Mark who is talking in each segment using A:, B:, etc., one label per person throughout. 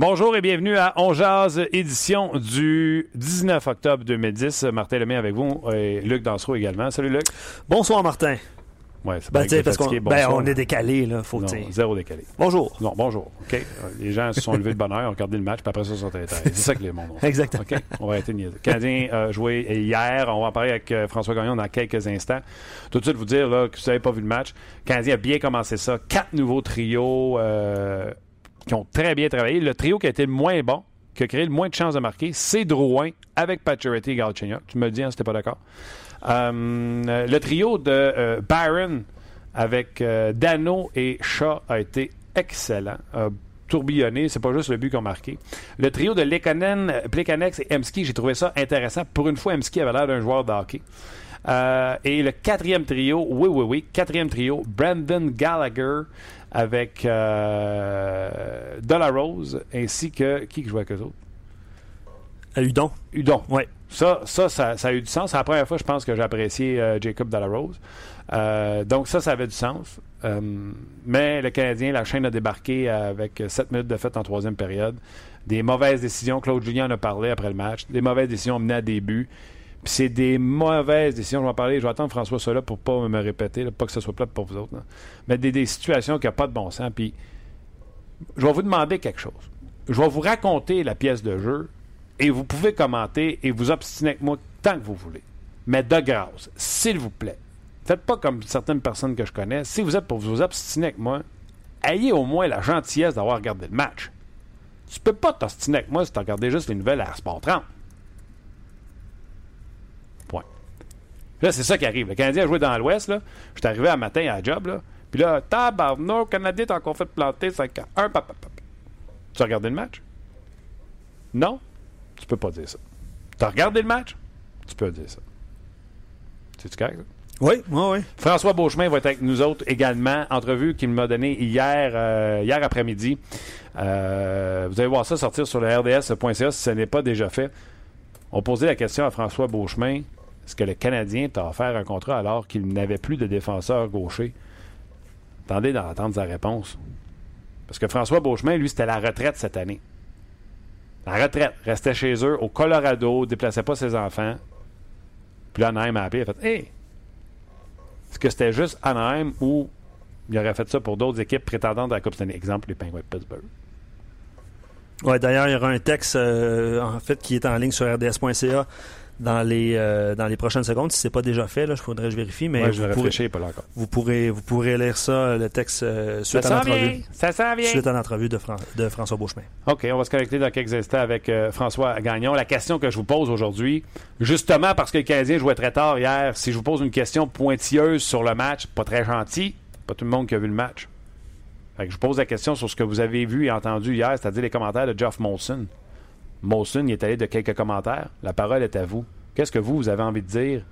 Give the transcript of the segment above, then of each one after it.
A: Bonjour et bienvenue à On Jazz, édition du 19 octobre 2010. Martin Lemay avec vous et Luc Dansereau également. Salut Luc.
B: Bonsoir Martin.
A: Ouais, c'est
B: Ben, parce qu'on ben, on est décalé, là, faut
A: Non,
B: dire.
A: zéro décalé.
B: Bonjour.
A: Non, bonjour. OK. Les gens se sont levés de bonne heure, ont regardé le match, puis après ça, ils sont allés. C'est ça que les mondes ont.
B: Exactement.
A: OK? On va arrêter de Canadien a joué hier. On va en parler avec euh, François Gagnon dans quelques instants. Tout de suite, vous dire là, que vous n'avez pas vu le match. Canadien a bien commencé ça. Quatre nouveaux trios euh, qui ont très bien travaillé. Le trio qui a été le moins bon, qui a créé le moins de chances de marquer, c'est Drouin avec Pacioretty et Galchenyuk. Tu me le dis, hein, si pas d'accord. Euh, le trio de euh, Byron avec euh, Dano et Shaw a été excellent. Tourbillonné, c'est pas juste le but qu'on a marqué. Le trio de Lekonen, Plekanex et Emski, j'ai trouvé ça intéressant. Pour une fois, Emski avait l'air d'un joueur de hockey. Et le quatrième trio, oui, oui, oui, quatrième trio, Brandon Gallagher avec euh, Rose ainsi que. Qui jouait avec eux autres?
B: À Udon.
A: Udon.
B: Ouais.
A: Ça, ça, ça, ça a eu du sens. C'est la première fois, je pense, que j'ai apprécié euh, Jacob Delarose. Euh, donc, ça, ça avait du sens. Euh, mais le Canadien, la chaîne a débarqué avec 7 minutes de fête en troisième période. Des mauvaises décisions. Claude Julien en a parlé après le match. Des mauvaises décisions menées à des buts. C'est des mauvaises décisions. Je vais en parler. Je vais attendre François soit là pour pas me répéter, pas que ce soit plate pour vous autres. Mais des, situations qui n'ont pas de bon sens. Puis je vais vous demander quelque chose. Je vais vous raconter la pièce de jeu et vous pouvez commenter et vous obstiner avec moi tant que vous voulez. Mais de grâce, s'il vous plaît, faites pas comme certaines personnes que je connais. Si vous êtes pour vous obstiner avec moi, ayez au moins la gentillesse d'avoir regardé le match. Tu peux pas t'obstiner avec moi si tu regardé juste les nouvelles à Sport 30. Point. Là, c'est ça qui arrive. Le Canadien a joué dans l'Ouest. là. Je suis arrivé un matin à la job. Là. Puis là, tabarnak, le Canadien t'a encore fait planter 5 à 1. pap, pap, pap. Tu as regardé le match? Non? Tu peux pas dire ça. Tu as regardé le match? Tu peux dire ça. C'est-tu correct, ça?
B: Oui, oui, oui.
A: François Beauchemin va être avec nous autres également. Entrevue qu'il m'a donnée hier, euh, hier après-midi. Euh, vous allez voir ça sortir sur le rds.ca si ce n'est pas déjà fait. On posait la question à François Beauchemin est-ce que le Canadien t'a offert un contrat alors qu'il n'avait plus de défenseur gaucher? Attendez d'entendre sa réponse. Parce que François Beauchemin, lui, c'était la retraite cette année. La retraite. Restait chez eux au Colorado, déplaçait pas ses enfants. Puis là, Anaheim a appelé, il a fait Hey, est-ce que c'était juste Anaheim ou il aurait fait ça pour d'autres équipes prétendantes à la Coupe Stanley? Exemple, les Penguins de Pittsburgh.
B: Ouais, d'ailleurs, il y aura un texte euh, en fait qui est en ligne sur rds.ca dans les euh, dans les prochaines secondes. Si c'est pas déjà fait, là, je faudrait que je vérifie, mais
A: Ouais, je vais
B: vous, pourrez,
A: réfléchir, pas là encore.
B: vous pourrez vous pourrez lire ça, le texte euh, suite, à
A: Ça vient!
B: l'entrevue,
A: Ça s'en vient!
B: suite à l'entrevue de, Fran- de François Beauchemin.
A: OK, on va se connecter dans quelques instants avec euh, François Gagnon. La question que je vous pose aujourd'hui, justement parce que le Canadien jouait très tard hier, si je vous pose une question pointilleuse sur le match, pas très gentil, pas tout le monde qui a vu le match. Fait que je vous pose la question sur ce que vous avez vu et entendu hier, c'est-à-dire les commentaires de Geoff Molson. Molson, est allé de quelques commentaires. La parole est à vous. Qu'est-ce que vous, vous avez envie de dire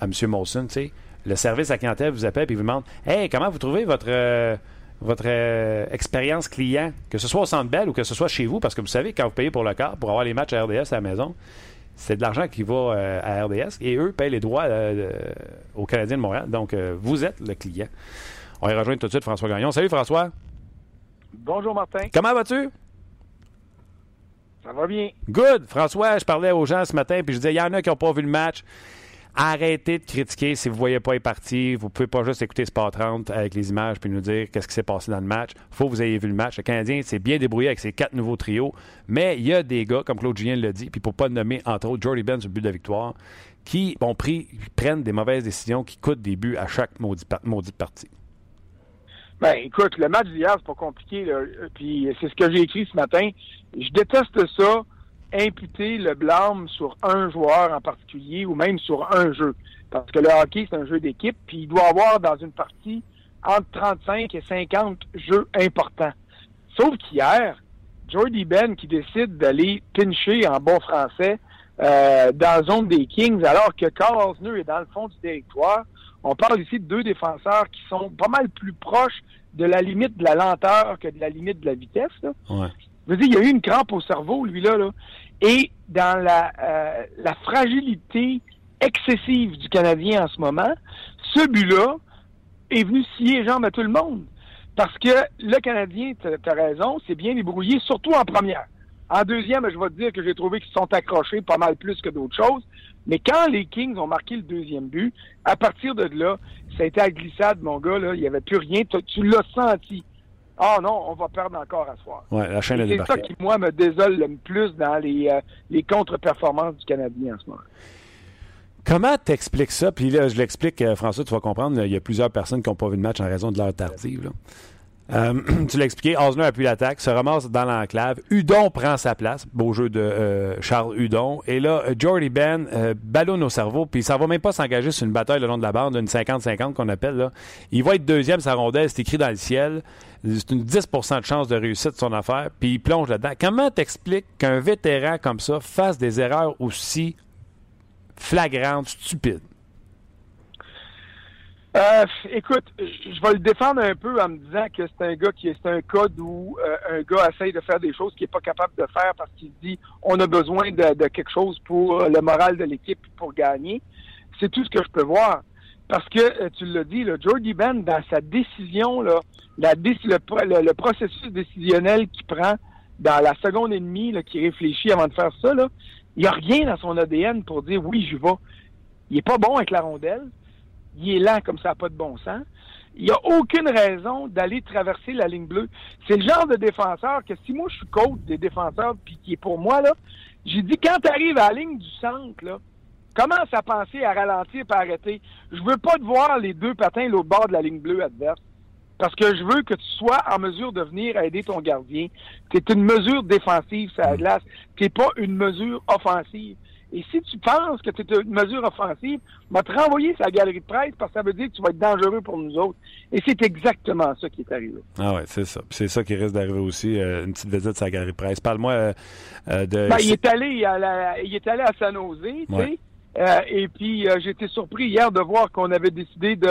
A: à M. Molson, tu sais? Le service à clientèle vous appelle et vous demande Hey, comment vous trouvez votre, euh, votre euh, expérience client, que ce soit au Centre Bell ou que ce soit chez vous, parce que vous savez, quand vous payez pour le car, pour avoir les matchs à RDS à la maison, c'est de l'argent qui va euh, à RDS et eux payent les droits euh, aux Canadiens de Montréal. Donc, euh, vous êtes le client. On va y rejoindre tout de suite François Gagnon. Salut François.
C: Bonjour Martin,
A: Comment vas-tu?
C: Ça va bien.
A: Good. François, je parlais aux gens ce matin, puis je disais, il y en a qui n'ont pas vu le match. Arrêtez de critiquer si vous ne voyez pas les parties. Vous pouvez pas juste écouter Sport 30 avec les images puis nous dire qu'est-ce qui s'est passé dans le match. faut que vous ayez vu le match. Le Canadien s'est bien débrouillé avec ses quatre nouveaux trios, mais il y a des gars, comme Claude Julien l'a dit, puis pour pas nommer, entre autres, Jordy Ben sur le but de victoire, qui ont pris, prennent des mauvaises décisions qui coûtent des buts à chaque maudite partie.
C: Ben, écoute, le match d'hier, c'est pas compliqué. Là. Puis c'est ce que j'ai écrit ce matin. Je déteste ça imputer le blâme sur un joueur en particulier ou même sur un jeu. Parce que le hockey, c'est un jeu d'équipe, puis il doit avoir dans une partie entre 35 et 50 jeux importants. Sauf qu'hier, Jordy Ben qui décide d'aller pincher en bon français euh, dans la zone des Kings alors que Carl Osner est dans le fond du territoire. On parle ici de deux défenseurs qui sont pas mal plus proches de la limite de la lenteur que de la limite de la vitesse. Là.
A: Ouais.
C: Je veux dire, il y a eu une crampe au cerveau, lui, là. Et dans la, euh, la fragilité excessive du Canadien en ce moment, ce but-là est venu scier les jambes à tout le monde. Parce que le Canadien, tu as raison, c'est bien débrouillé, surtout en première. En deuxième, je vais te dire que j'ai trouvé qu'ils se sont accrochés pas mal plus que d'autres choses. Mais quand les Kings ont marqué le deuxième but, à partir de là, ça a été à glissade, mon gars, là, il n'y avait plus rien. Tu, tu l'as senti. Ah non, on va perdre encore à soir.
A: Ouais, la chaîne a
C: Et C'est ça qui, moi, me désole le plus dans les, euh, les contre-performances du Canadien en ce moment.
A: Comment t'expliques ça? Puis là, je l'explique, euh, François, tu vas comprendre, il y a plusieurs personnes qui n'ont pas vu le match en raison de l'heure tardive. là. Euh, tu l'as expliqué, Osner appuie l'attaque, se ramasse dans l'enclave. Hudon prend sa place, beau jeu de euh, Charles Hudon. Et là, euh, Jordy Ben euh, ballonne au cerveau, puis ça va même pas s'engager sur une bataille le long de la bande, une 50-50 qu'on appelle. Là. Il va être deuxième, sa rondelle, c'est écrit dans le ciel. C'est une 10% de chance de réussite de son affaire, puis il plonge là-dedans. Comment t'expliques qu'un vétéran comme ça fasse des erreurs aussi flagrantes, stupides?
C: Euh, écoute, je vais le défendre un peu en me disant que c'est un gars qui est un code où euh, un gars essaye de faire des choses qu'il n'est pas capable de faire parce qu'il dit on a besoin de, quelque chose pour le moral de l'équipe pour gagner. C'est tout ce que je peux voir. Parce que euh, tu l'as dit, là, Jordy Ben, dans sa décision, là, la le, le- le processus décisionnel qu'il prend dans la seconde et demie, qui réfléchit avant de faire ça, là, il n'y a rien dans son ADN pour dire oui, je vais. Il est pas bon avec la rondelle il est lent comme ça n'a pas de bon sens. Il n'y a aucune raison d'aller traverser la ligne bleue. C'est le genre de défenseur que si moi je suis coach des défenseurs puis qui est pour moi là, j'ai dit quand tu arrives à la ligne du centre là, commence à penser à ralentir et à arrêter. Je veux pas te voir les deux patins l'autre bord de la ligne bleue adverse. Parce que je veux que tu sois en mesure de venir aider ton gardien. C'est une mesure défensive, ça la glace. C'est pas une mesure offensive. Et si tu penses que c'est une mesure offensive, va te renvoyer sa galerie de presse parce que ça veut dire que tu vas être dangereux pour nous autres. Et c'est exactement ça qui est arrivé.
A: Ah ouais, c'est ça. C'est ça qui risque d'arriver aussi, euh, une petite visite à la galerie de presse. Parle-moi euh, euh, de...
C: Ben, il est allé à la, il est allé à San Jose, tu sais.
A: Ouais.
C: Euh, et puis euh, j'ai été surpris hier de voir qu'on avait décidé de,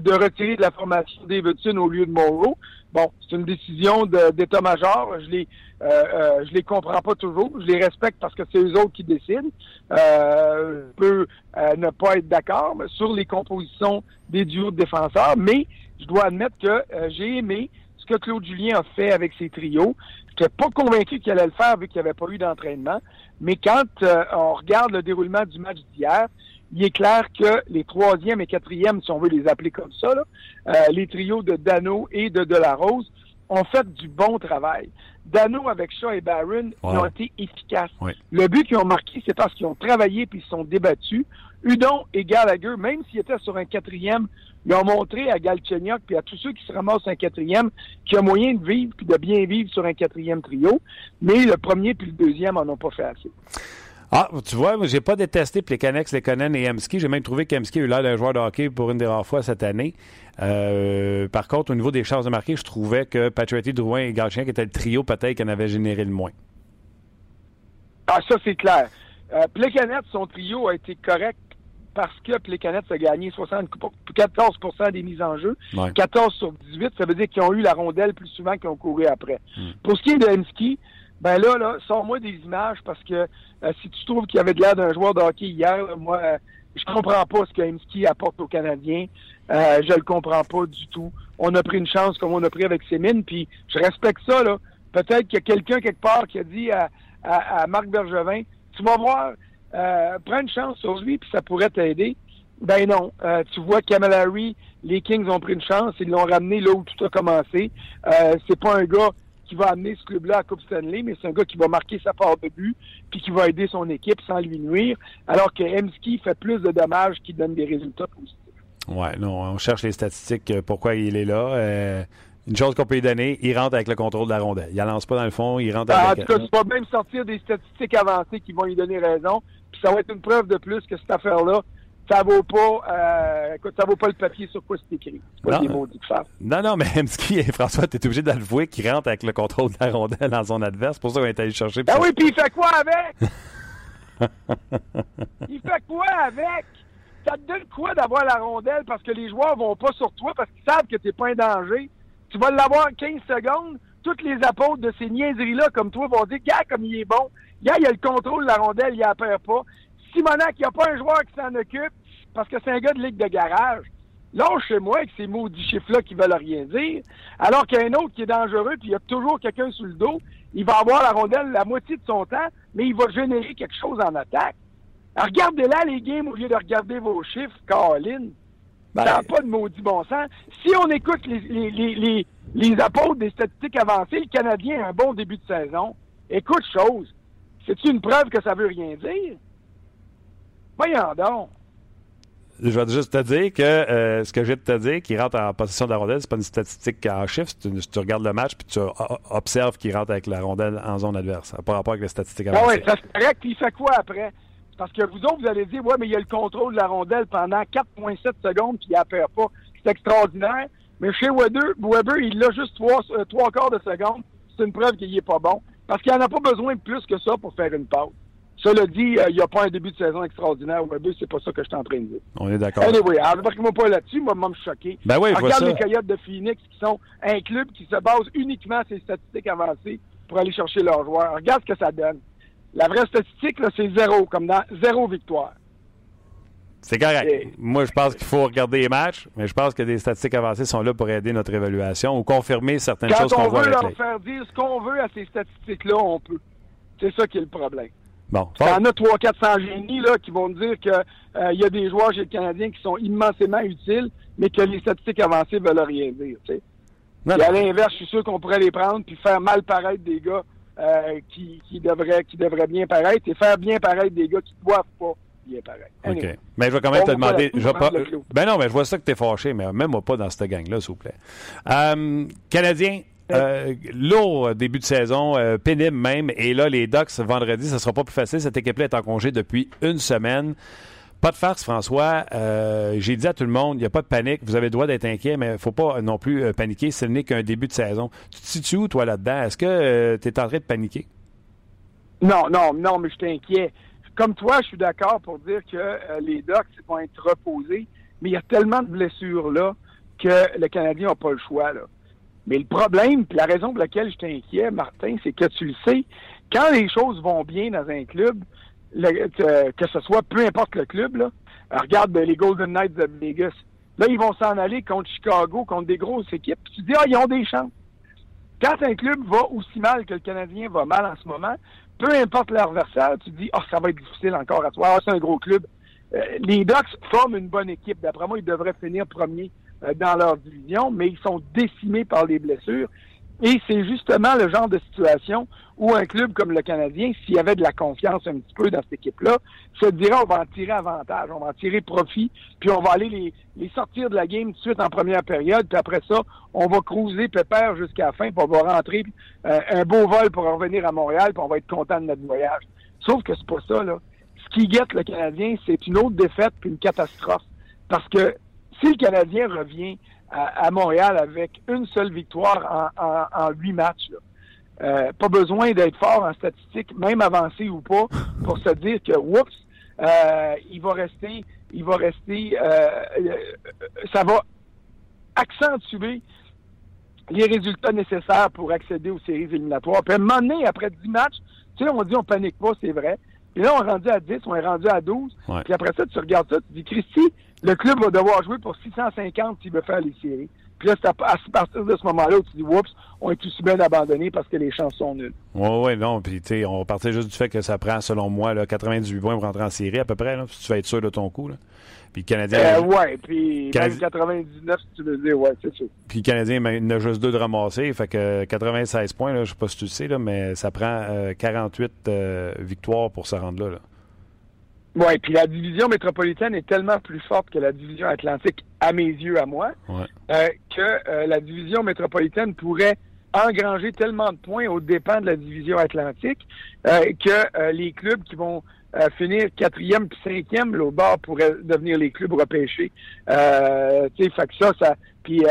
C: de retirer de la formation Davidson au lieu de Monroe. Bon, c'est une décision d'état-major. Je les euh, euh, je les comprends pas toujours. Je les respecte parce que c'est eux autres qui décident. Euh, je peux euh, ne pas être d'accord sur les compositions des duos de défenseurs, mais je dois admettre que euh, j'ai aimé ce que Claude Julien a fait avec ses trios. Je n'étais pas convaincu qu'il allait le faire vu qu'il n'y avait pas eu d'entraînement. Mais quand euh, on regarde le déroulement du match d'hier, il est clair que les troisième et quatrième, si on veut les appeler comme ça, là, euh, les trios de Dano et de Delarose ont fait du bon travail. Dano avec Shaw et Barron, ils
A: Ouais.
C: ont été efficaces. Le but qu'ils ont marqué, c'est parce qu'ils ont travaillé puis ils se sont débattus. Udon et Gallagher, même s'ils étaient sur un quatrième, ils ont montré à Galchenyuk puis à tous ceux qui se ramassent un quatrième qu'il y a moyen de vivre puis de bien vivre sur un quatrième trio. Mais le premier puis le deuxième en ont pas fait assez.
A: Ah, tu vois, moi, j'ai pas détesté Plekanex, Lekonen et Emski. J'ai même trouvé qu'Emski a eu l'air d'un joueur de hockey pour une des rares fois cette année. Euh, par contre, au niveau des chances de marquer, je trouvais que Patrick Drouin et Galchien, qui étaient le trio peut-être qui en avait généré le moins.
C: Ah, ça, c'est clair. Euh, Plekanec, son trio a été correct parce que Plekanec a gagné 60, 14% des mises en jeu.
A: Ouais.
C: 14 sur 18, ça veut dire qu'ils ont eu la rondelle plus souvent qu'ils ont couru après.
A: Hmm.
C: Pour ce qui est de Hemsky, ben là, là, sors-moi des images parce que euh, si tu trouves qu'il avait de l'air d'un joueur de hockey hier, moi, euh, je comprends pas ce que Hemsky apporte aux Canadiens. Euh, je le comprends pas du tout. On a pris une chance comme on a pris avec Sémine, puis je respecte ça, là. Peut-être qu'il y a quelqu'un quelque part qui a dit à, à, à Marc Bergevin, tu vas voir, euh, prends une chance sur lui, puis ça pourrait t'aider. Ben non. Euh, tu vois Harry, les Kings ont pris une chance, ils l'ont ramené là où tout a commencé. Euh, c'est pas un gars qui va amener ce club-là à Coupe Stanley, mais c'est un gars qui va marquer sa part de but, puis qui va aider son équipe sans lui nuire, alors que Hemsky fait plus de dommages qu'il donne des résultats positifs.
A: Ouais, non, on cherche les statistiques, euh, pourquoi il est là. Euh, Une chose qu'on peut lui donner, il rentre avec le contrôle de la rondelle. Il ne lance pas dans le fond, il rentre
C: Ah, en
A: avec...
C: tout cas, tu vas même sortir des statistiques avancées qui vont lui donner raison. Puis ça va être une preuve de plus que cette affaire-là, ça vaut pas euh, écoute, ça vaut pas le papier sur quoi c'est écrit. Pas
A: Non.
C: mots.
A: Non, non, mais Hemsky et François, tu es obligé d'avouer qu'il rentre avec le contrôle de la rondelle dans son adverse. C'est pour ça qu'on est allé chercher.
C: Ben
A: ça-
C: oui, puis il fait quoi avec? il fait quoi avec? Ça te donne quoi d'avoir la rondelle parce que les joueurs vont pas sur toi parce qu'ils savent que t'es pas un danger? Tu vas l'avoir 15 secondes. Toutes les apôtres de ces niaiseries-là, comme toi, vont dire, gars, comme il est bon. Gars, il a le contrôle de la rondelle, il la perd pas. Simonac, il n'y a pas un joueur qui s'en occupe parce que c'est un gars de ligue de garage. Lâche chez moi avec ces maudits chiffres-là qui veulent rien dire. Alors qu'il y a un autre qui est dangereux, puis il y a toujours quelqu'un sous le dos. Il va avoir la rondelle la moitié de son temps, mais il va générer quelque chose en attaque. Alors, regardez-là les games au lieu de regarder vos chiffres, Caroline.
A: Ben,
C: Ça n'a pas de maudit bon sens. Si on écoute les, les, les, les, les apôtres des statistiques avancées, le Canadien a un bon début de saison. Écoute chose. C'est-tu une preuve que ça veut rien dire? Voyons donc.
A: Je vais juste te dire que euh, ce que j'ai de te dire, qu'il rentre en possession de la rondelle, c'est pas une statistique en chiffres. une- tu regardes le match puis tu observes qu'il rentre avec la rondelle en zone adverse. Pas rapport avec les statistiques
C: Ah
A: avancées.
C: ouais, ça c'est correct. Puis il fait quoi après? Parce que vous autres, vous allez dire, ouais, mais il y a le contrôle de la rondelle pendant 4,7 secondes, puis il la perd pas. C'est extraordinaire. Mais chez Weber, Weber il l'a juste trois, euh, trois quarts de seconde. C'est une preuve qu'il est pas bon. Parce qu'il n'en a pas besoin de plus que ça pour faire une passe. Cela dit, euh, il n'y a pas un début de saison extraordinaire. Weber, c'est pas ça que je suis en train de dire.
A: On est d'accord.
C: Anyway, embarquez-moi pas là-dessus, moi, moi, me choquer.
A: Ben oui,
C: Regarde les Coyotes de Phoenix qui sont un club qui se base uniquement sur les statistiques avancées pour aller chercher leurs joueurs. Regarde ce que ça donne. La vraie statistique, c'est zéro, comme dans zéro victoire.
A: C'est correct.
C: Et-
A: Moi, je pense qu'il faut regarder les matchs, mais je pense que des statistiques avancées sont là pour aider notre évaluation ou confirmer certaines
C: Quand
A: choses qu'on
C: on
A: voit
C: veut
A: avec
C: leur
A: les...
C: faire dire ce qu'on veut à ces statistiques-là, on peut. C'est ça qui est le problème.
A: Bon.
C: Il y en a 300-400 génies là, qui vont dire qu'il y a des joueurs chez le Canadien qui sont immensément utiles, mais que les statistiques avancées veulent rien dire. tu sais.
A: Non,
C: Puis à l'inverse, je suis sûr qu'on pourrait les prendre puis faire mal paraître des gars euh, qui, qui, devraient, qui devraient bien paraître et faire bien paraître des gars qui ne doivent pas bien paraître. Anyway.
A: OK. Mais je vais quand même
C: On
A: te demander. Je pas... Ben non, mais je vois ça que tu es fâché, mais même moi pas dans cette gang-là, s'il vous plaît. Euh, Canadien, euh, lourd début de saison, euh, pénible même. Et là, les Ducks, vendredi, ça sera pas plus facile. Cette équipe-là est en congé depuis une semaine. Pas de farce, François. Euh, J'ai dit à tout le monde, il n'y a pas de panique. Vous avez le droit d'être inquiet, mais il ne faut pas non plus paniquer. Ce n'est qu'un début de saison. Tu te situes où, toi, là-dedans? Est-ce que tu es en train de paniquer?
C: Non, non, non, mais je inquiet. Comme toi, je suis d'accord pour dire que les Ducks vont être reposés, mais il y a tellement de blessures là que le Canadien n'a pas le choix. Là. Mais le problème, puis la raison pour laquelle je inquiet, Martin, c'est que tu le sais, quand les choses vont bien dans un club, que, ce soit peu importe le club, là, euh, regarde les Golden Knights de Vegas. Là, ils vont s'en aller contre Chicago, contre des grosses équipes. Tu te dis, ah, ils ont des chances. Quand un club va aussi mal que le Canadien va mal en ce moment, peu importe l'adversaire, tu te dis, ah, ça va être difficile encore à toi. Ah, c'est un gros club. Euh, les Ducks forment une bonne équipe. D'après moi, ils devraient finir premier dans leur division, mais ils sont décimés par les blessures. Et c'est justement le genre de situation où un club comme le Canadien, s'il y avait de la confiance un petit peu dans cette équipe-là, se dirait on va en tirer avantage, on va en tirer profit, puis on va aller les, les sortir de la game tout de suite en première période, puis après ça, on va cruiser pépère jusqu'à la fin, puis on va rentrer euh, un beau vol pour revenir à Montréal, puis on va être content de notre voyage. Sauf que c'est pas ça, là. Ce qui guette le Canadien, c'est une autre défaite puis une catastrophe. Parce que si le Canadien revient à, Montréal avec une seule victoire en, en, huit matchs, euh, pas besoin d'être fort en statistique, même avancé ou pas, pour se dire que oups, euh, il va rester, il va rester, euh, euh, ça va accentuer les résultats nécessaires pour accéder aux séries éliminatoires. Puis à un moment donné, après 10 matchs, tu sais, on dit on panique pas, c'est vrai. Et là, on est rendu à 10, on est rendu à 12.
A: Ouais.
C: Puis après ça, tu regardes ça, tu dis, Christy, le club va devoir jouer pour 650 s'il veut faire les séries. Puis là, c'est à, partir de ce moment-là où tu dis, oups, on est aussi bien abandonné parce que les chances sont nulles.
A: Oui, oui, non. Puis, tu sais, on partait juste du fait que ça prend, selon moi, là, 98 points pour rentrer en série, à peu près, là, si tu vas être sûr de ton coup. Là. Puis le Canadien,
C: Euh, ouais, puis
A: Canadi-
C: même 99, si tu veux dire, ouais, c'est sûr.
A: puis le Canadien ben, il en a juste deux de ramasser. Fait que 96 points, là, je sais pas si tu le sais, là, mais ça prend euh, 48 euh, victoires pour se rendre là. là.
C: Oui, puis la division métropolitaine est tellement plus forte que la division atlantique, à mes yeux, à moi, euh, que euh, la division métropolitaine pourrait engranger tellement de points aux dépens de la division atlantique euh, que les clubs qui vont finir quatrième puis cinquième, là, au bord pourraient devenir les clubs repêchés. Euh, tu sais, fait que ça, ça, puis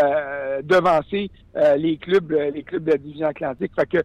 C: devancer les clubs, les clubs de la division atlantique. Fait que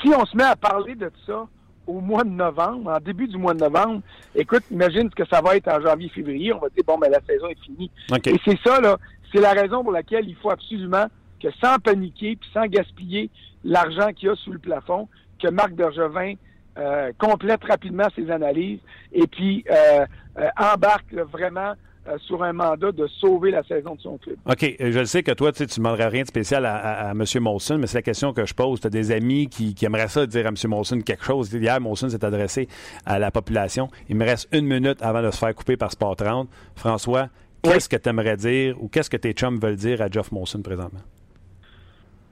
C: si on se met à parler de ça au mois de novembre, en début du mois de novembre, écoute, imagine ce que ça va être en janvier, février. On va dire, bon, ben, la saison est finie. Et c'est ça, là, c'est la raison pour laquelle il faut absolument que sans paniquer puis sans gaspiller l'argent qu'il y a sous le plafond, que Marc Bergevin euh, complète rapidement ses analyses et puis euh, euh, embarque vraiment euh, sur un mandat de sauver la saison de son club.
A: OK. Je sais que toi, tu ne demanderais rien de spécial à, M. Molson, mais c'est la question que je pose. Tu as des amis qui, aimeraient ça dire à M. Molson quelque chose? Hier, Molson s'est adressé à la population. Il me reste une minute avant de se faire couper par Sport 30. François, qu'est-ce que tu aimerais dire ou qu'est-ce que tes chums veulent dire à Jeff Molson présentement?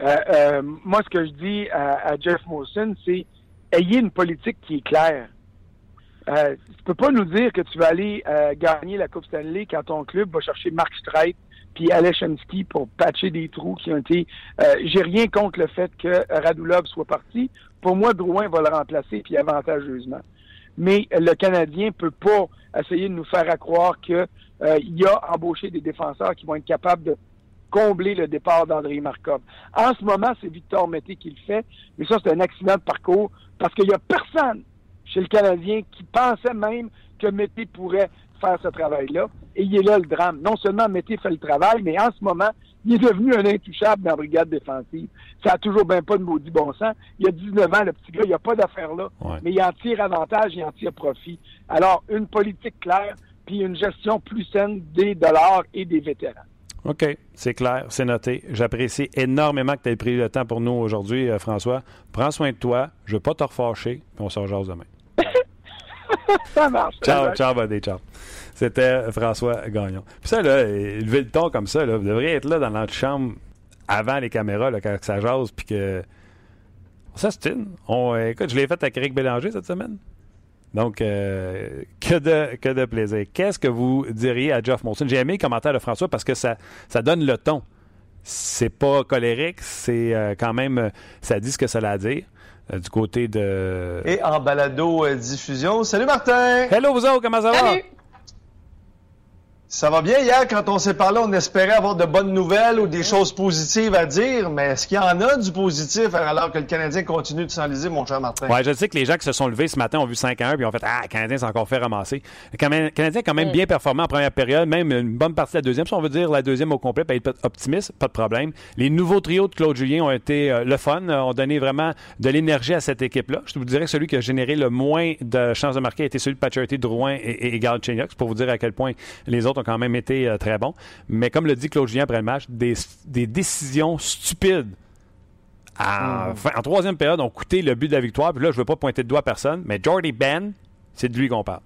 C: Euh, euh, moi, ce que je dis à Jeff Molson, c'est ayez une politique qui est claire. Euh, tu peux pas nous dire que tu vas aller euh, gagner la Coupe Stanley quand ton club va chercher Mark Streit puis Aleshensky pour patcher des trous qui ont été. Euh, J'ai rien contre le fait que Radulov soit parti. Pour moi, Drouin va le remplacer puis avantageusement. Mais le Canadien peut pas essayer de nous faire croire qu'il euh, a embauché des défenseurs qui vont être capables de combler le départ d'André Markov. En ce moment, c'est Victor Mété qui le fait, mais ça, c'est un accident de parcours parce qu'il y a personne chez le Canadien qui pensait même que Mété pourrait faire ce travail-là. Et il est là le drame. Non seulement Mété fait le travail, mais en ce moment, il est devenu un intouchable dans la brigade défensive. Ça a toujours bien pas de maudit bon sens. Il a 19 ans, le petit gars, il n'y a pas d'affaire là. Mais il en tire avantage, il en tire profit. Alors, une politique claire, puis une gestion plus saine des dollars et des vétérans.
A: OK, c'est clair, c'est noté. J'apprécie énormément que tu aies pris le temps pour nous aujourd'hui, euh, François. Prends soin de toi. Je ne veux pas te refâcher, puis on se rejoint demain.
C: ça marche.
A: Ciao, ciao, buddy, ciao. C'était François Gagnon. Puis ça, là, lever le ton comme ça, là, vous devriez être là dans l'antichambre avant les caméras, là, quand ça jase, puis que. Ça, c'est une. On, écoute, je l'ai fait avec Eric Bélanger cette semaine. Donc, euh, que, de, que de plaisir. Qu'est-ce que vous diriez à Jeff Molson? J'ai aimé le commentaire de François parce que ça, ça donne le ton. C'est pas colérique, c'est euh, quand même, ça dit ce que ça a à dire. Euh, du côté de.
D: Et en balado-diffusion. Salut Martin!
A: Hello vous autres, comment ça va?
D: Ça va bien. Hier, quand on s'est parlé, on espérait avoir de bonnes nouvelles ou des choses positives à dire, mais est-ce qu'il y en a du positif alors que le Canadien continue de s'enliser, mon cher Martin?
A: Oui, je sais que les gens qui se sont levés ce matin ont vu 5 à 1 puis ont fait Ah, le Canadien s'est encore fait ramasser. Le Canadien a quand même bien performé en première période, même une bonne partie de la deuxième. Si on veut dire la deuxième au complet, pour être optimiste, pas de problème. Les nouveaux trios de Claude Julien ont été euh, le fun, euh, ont donné vraiment de l'énergie à cette équipe-là. Je vous dirais que celui qui a généré le moins de chances de marquer a été celui de Paturity, Drouin et, et, pour vous dire à quel point les autres ont quand même été euh, très bons. Mais comme le dit Claude Julien après le match, des, décisions stupides hmm. en troisième période ont coûté le but de la victoire. Puis là, je ne veux pas pointer de doigt à personne, mais Jordy Ben, c'est de lui qu'on parle.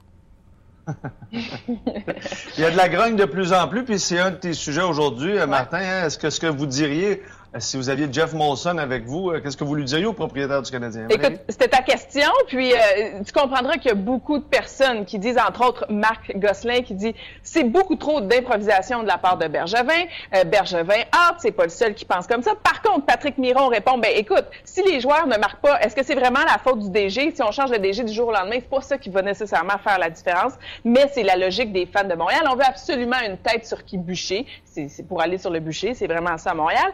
D: Il y a de la grogne de plus en plus, puis c'est un de tes sujets aujourd'hui, euh, Martin. Hein. Est-ce que ce que vous diriez si vous aviez Jeff Molson avec vous, euh, qu'est-ce que vous lui diriez au propriétaire du Canadien?
E: Écoute, c'était ta question, puis euh, tu comprendras qu'il y a beaucoup de personnes qui disent, entre autres Marc Gosselin, qui dit c'est beaucoup trop d'improvisation de la part de Bergevin. Bergevin, ah, c'est pas le seul qui pense comme ça. Par contre, Patrick Miron répond, ben écoute, si les joueurs ne marquent pas, est-ce que c'est vraiment la faute du DG? Si on change le DG du jour au lendemain, c'est pas ça qui va nécessairement faire la différence, mais c'est la logique des fans de Montréal. On veut absolument une tête sur qui bûcher. C'est pour aller sur le bûcher, c'est vraiment ça à Montréal.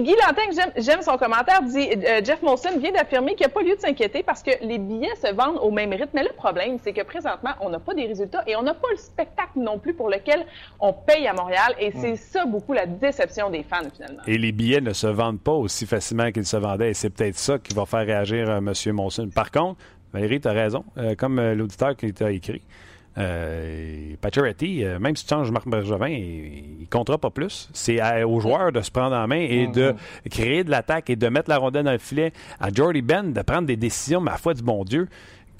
E: Guy Lantin, j'aime son commentaire, dit euh, Jeff Molson vient d'affirmer qu'il n'y a pas lieu de s'inquiéter parce que les billets se vendent au même rythme. Mais le problème, c'est que présentement, on n'a pas des résultats et on n'a pas le spectacle non plus pour lequel on paye à Montréal. Et c'est ça beaucoup la déception des fans, finalement.
A: Et les billets ne se vendent pas aussi facilement qu'ils se vendaient. Et c'est peut-être ça qui va faire réagir euh, M. Molson. Par contre, Valérie, tu as raison. Euh, comme l'auditeur qui t'a écrit, euh, euh, même si tu changes Marc Bergevin, il, ne comptera pas plus. C'est aux joueurs de se prendre en main et de mm-hmm. créer de l'attaque et de mettre la rondelle dans le filet. À Jordy Ben de prendre des décisions, ma foi du bon Dieu,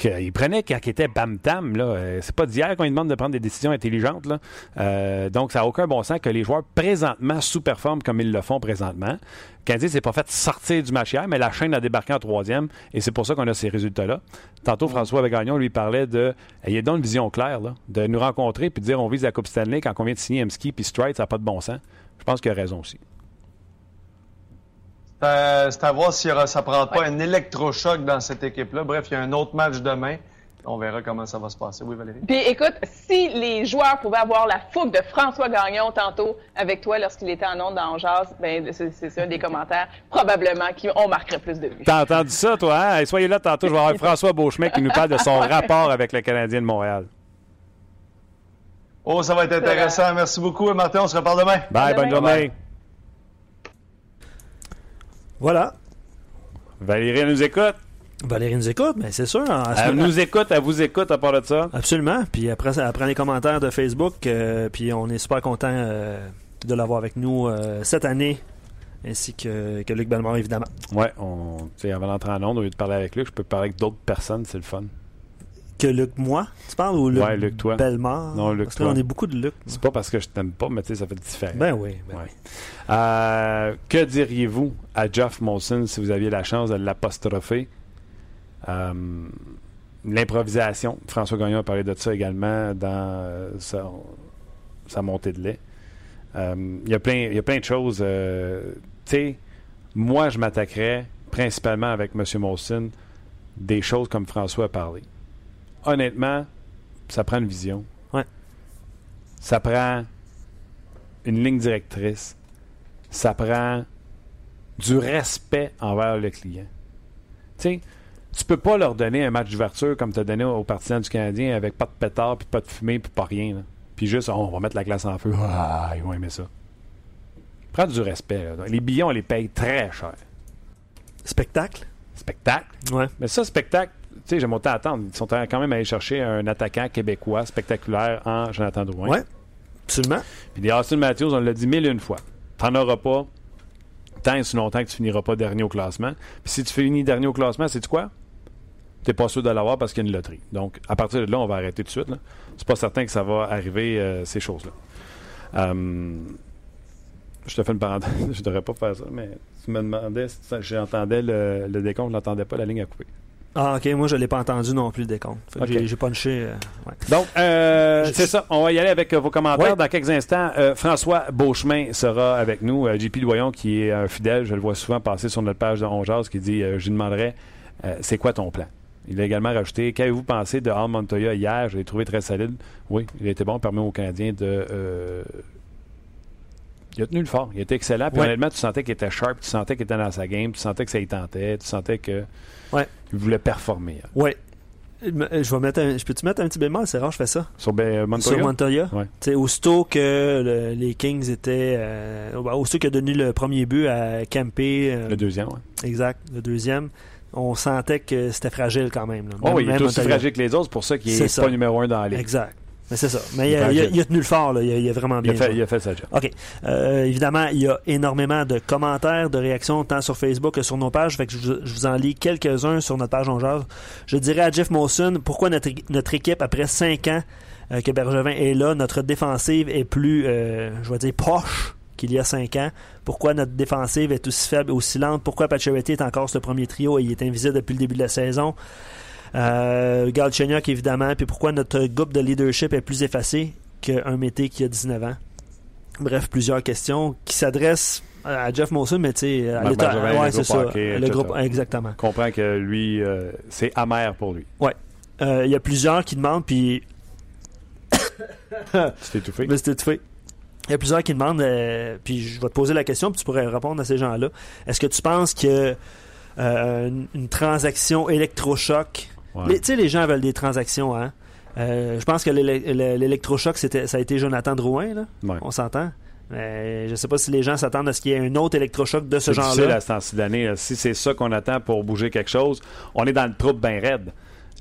A: qu'il prenait quand il était bam-tam. Là. Euh, c'est pas d'hier qu'on lui demande de prendre des décisions intelligentes. Là. Euh, donc, ça n'a aucun bon sens que les joueurs présentement sous-performent comme ils le font présentement. Canadien s'est pas fait sortir du match hier, mais la chaîne a débarqué en troisième et c'est pour ça qu'on a ces résultats-là. Tantôt, François Gagnon lui parlait de. Il y a donc une vision claire, là, de nous rencontrer puis de dire on vise la Coupe Stanley quand on vient de signer Mski puis Stride, ça n'a pas de bon sens. Je pense qu'il a raison aussi.
D: C'est à voir si ça ne prend pas un électrochoc dans cette équipe-là. Bref, il y a un autre match demain. On verra comment ça va se passer. Oui, Valérie?
E: Puis écoute, si les joueurs pouvaient avoir la fougue de François Gagnon tantôt avec toi lorsqu'il était en ondes dans Jazz, ben c'est un des commentaires probablement qui on marquerait plus de vues.
A: T'as entendu ça, toi? Hein? soyez là tantôt, je vais avoir François Beauchemin qui nous parle de son rapport avec le Canadien de Montréal.
D: Oh, ça va être intéressant. Merci beaucoup, Martin. On se reparle demain.
A: Bye, bonne journée.
B: Voilà.
A: Valérie nous écoute?
B: Valérie nous écoute, mais c'est sûr.
A: Elle nous écoute, elle vous écoute à part de ça?
B: Absolument. Puis après, après les commentaires de Facebook, euh, puis on est super content euh, de l'avoir avec nous euh, cette année, ainsi que, que Luc Bellemare, évidemment.
A: Ouais, on, avant d'entrer en onde, au lieu de parler avec Luc, je peux parler avec d'autres personnes, c'est le fun
B: que Luc moi, tu parles, ou Luc,
A: ouais, Luc toi.
B: Bellemare?
A: Non, Luc
B: Parce qu'on est beaucoup de Luc.
A: C'est pas parce que je t'aime pas, mais tu sais, ça fait différent.
B: Ben oui. Ben
A: euh, que diriez-vous à Jeff Molson si vous aviez la chance de l'apostropher? Euh, l'improvisation. François Gagnon a parlé de ça également dans euh, sa, montée de lait. Il y, a plein, y a plein de choses. tu sais, moi, je m'attaquerais principalement avec M. Molson des choses comme François a parlé honnêtement, ça prend une vision.
B: Ouais.
A: Ça prend une ligne directrice. Ça prend du respect envers le client. Tu sais, tu peux pas leur donner un match d'ouverture comme tu as donné aux partisans du Canadien avec pas de pétard, puis pas de fumée, puis pas rien. Puis juste, on va mettre la glace en feu. Ah, ils vont aimer ça. Prends du respect. Les billets, on les paye très cher.
B: Spectacle?
A: Spectacle?
B: Ouais.
A: Mais ça, spectacle, tu sais, j'aime autant attendre. Ils sont quand même allés chercher un attaquant québécois spectaculaire en Jonathan Drouin.
B: Oui, absolument.
A: Puis des Austin Matthews, on l'a dit mille et une fois. T'en auras pas tant et si longtemps que tu finiras pas dernier au classement. Puis si tu finis dernier au classement, c'est quoi? T'es pas sûr de l'avoir parce qu'il y a une loterie. Donc, à partir de là, on va arrêter tout de suite. C'est pas certain que ça va arriver, euh, ces choses-là. Euh, je te fais une parenthèse. je devrais pas faire ça, mais tu me demandais si j'entendais le, le décompte, je n'entendais pas, la ligne à couper.
B: Ah, ok, moi je l'ai pas entendu non plus le décompte. J'ai punché. Euh,
A: Donc, euh, c'est ça. On va y aller avec euh, vos commentaires dans quelques instants. François Beauchemin sera avec nous. JP Doyon, qui est un fidèle, je le vois souvent passer sur notre page de Ongeaz, qui dit Je lui demanderai c'est quoi ton plan? Il a également rajouté Qu'avez-vous pensé de Al Montoya hier? Je l'ai trouvé très solide. Oui, il a été bon, permet aux Canadiens de il a tenu le fort. Il était excellent. Puis honnêtement, tu sentais qu'il était sharp, tu sentais qu'il était dans sa game, tu sentais que ça y tentait, tu sentais que
B: ouais.
A: il voulait performer.
B: Oui. Je vais mettre je peux-tu mettre un petit bémol? C'est rare, je fais ça.
A: Sur ben, Montoya?
B: Sur Montoya. Ouais. Aussitôt que les Kings étaient. Euh, aussitôt qu'il a donné le premier but à Campé.
A: Euh, le deuxième, oui.
B: Exact, le deuxième. On sentait que c'était fragile quand même.
A: oh, oui, il est aussi fragile que les autres, c'est pour ça qu'il n'est pas numéro un dans la ligue.
B: Exact. Mais c'est ça. Mais il, a, tenu le fort, là. Il, a, vraiment bien.
A: Il a fait, il a fait ça job.
B: OK. Euh, évidemment, il y a énormément de commentaires, de réactions, tant sur Facebook que sur nos pages. Fait que je, vous en lis quelques-uns sur notre page On Je dirais à Jeff Molson pourquoi notre, notre équipe, après cinq ans euh, que Bergevin est là, notre défensive est plus, euh, je vais dire, poche qu'il y a cinq ans? Pourquoi notre défensive est aussi faible et aussi lente? Pourquoi Pacioretty est encore ce premier trio et il est invisible depuis le début de la saison? Euh, Galchenyuk, évidemment. Puis pourquoi notre groupe de leadership est plus effacé qu'un métier qui a 19 ans? Bref, plusieurs questions qui s'adressent à Jeff Molson, mais tu sais, à l'état. Ouais, c'est ça. le groupe, exactement.
A: comprend que lui, euh, c'est amer pour lui.
B: Ouais. Euh, il y a plusieurs qui demandent, puis.
A: c'est étouffé.
B: Mais c'est étouffé. Il y a plusieurs qui demandent, euh, puis je vais te poser la question, puis tu pourrais répondre à ces gens-là. Est-ce que tu penses que une, une, transaction électrochoc tu sais, les gens veulent des transactions, hein. Euh, je pense que l'électrochoc, ça a été Jonathan Drouin, là. On s'entend. Mais je sais pas si les gens s'attendent à ce qu'il y ait un autre électrochoc de ce genre-là.
A: C'est d'année. Si c'est ça qu'on attend pour bouger quelque chose, on est dans le trouble bien raide.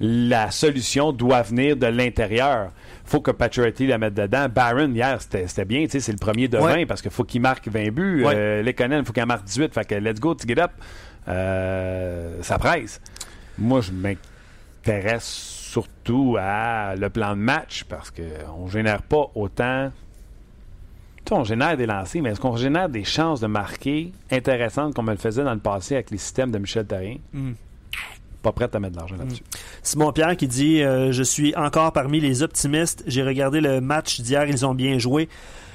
A: La solution doit venir de l'intérieur. faut que Patriotty la mette dedans. Barron, hier, c'était bien. C'est le premier de 20 parce qu'il faut qu'il marque 20 buts. Ouais. Euh, il faut qu'il marque 18. Fait que let's go, to get up. Euh, ça presse. Moi, je m'inquiète m'intéresse surtout à le plan de match parce qu'on ne génère pas autant. On génère des lancers, mais est-ce qu'on génère des chances de marquer intéressantes comme on le faisait dans le passé avec les systèmes de Michel Therrien?
B: Mm.
A: Pas prête à mettre de l'argent là-dessus.
B: Simon Pierre qui dit euh, Je suis encore parmi les optimistes. J'ai regardé le match d'hier, ils ont bien joué.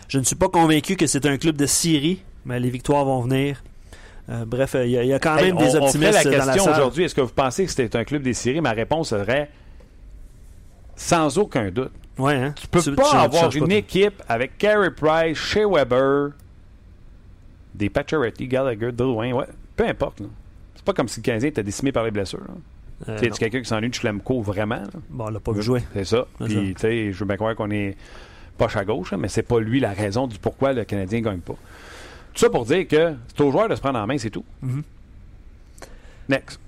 B: Je ne suis pas convaincu que c'est un club de Syrie, mais les victoires vont venir. Euh, bref, il y, a- il y a quand
A: Hey,
B: même des
A: on, on
B: optimistes
A: la
B: dans la
A: question aujourd'hui. Est-ce que vous pensez que c'était un club des séries? Ma réponse serait sans aucun doute.
B: Ouais, hein?
A: Tu peux pas
B: tu
A: avoir une
B: pas,
A: équipe avec Carey Price, Shea Weber, des Pacioretty, Gallagher, Drouin, ouais, peu importe. là. C'est pas comme si le Canadien était décimé par les blessures.
B: Euh,
A: Tu quelqu'un qui s'ennuie de Schlemko vraiment. là?
B: Bon, on l'a pas vu jouer.
A: C'est ça.
B: C'est
A: Puis, tu sais, je veux bien croire qu'on est poche à gauche, là, mais c'est pas lui la raison du pourquoi le Canadien gagne pas. Tout ça pour dire que c'est aux joueurs de se prendre en main, c'est tout.
B: Mhm.
A: Next.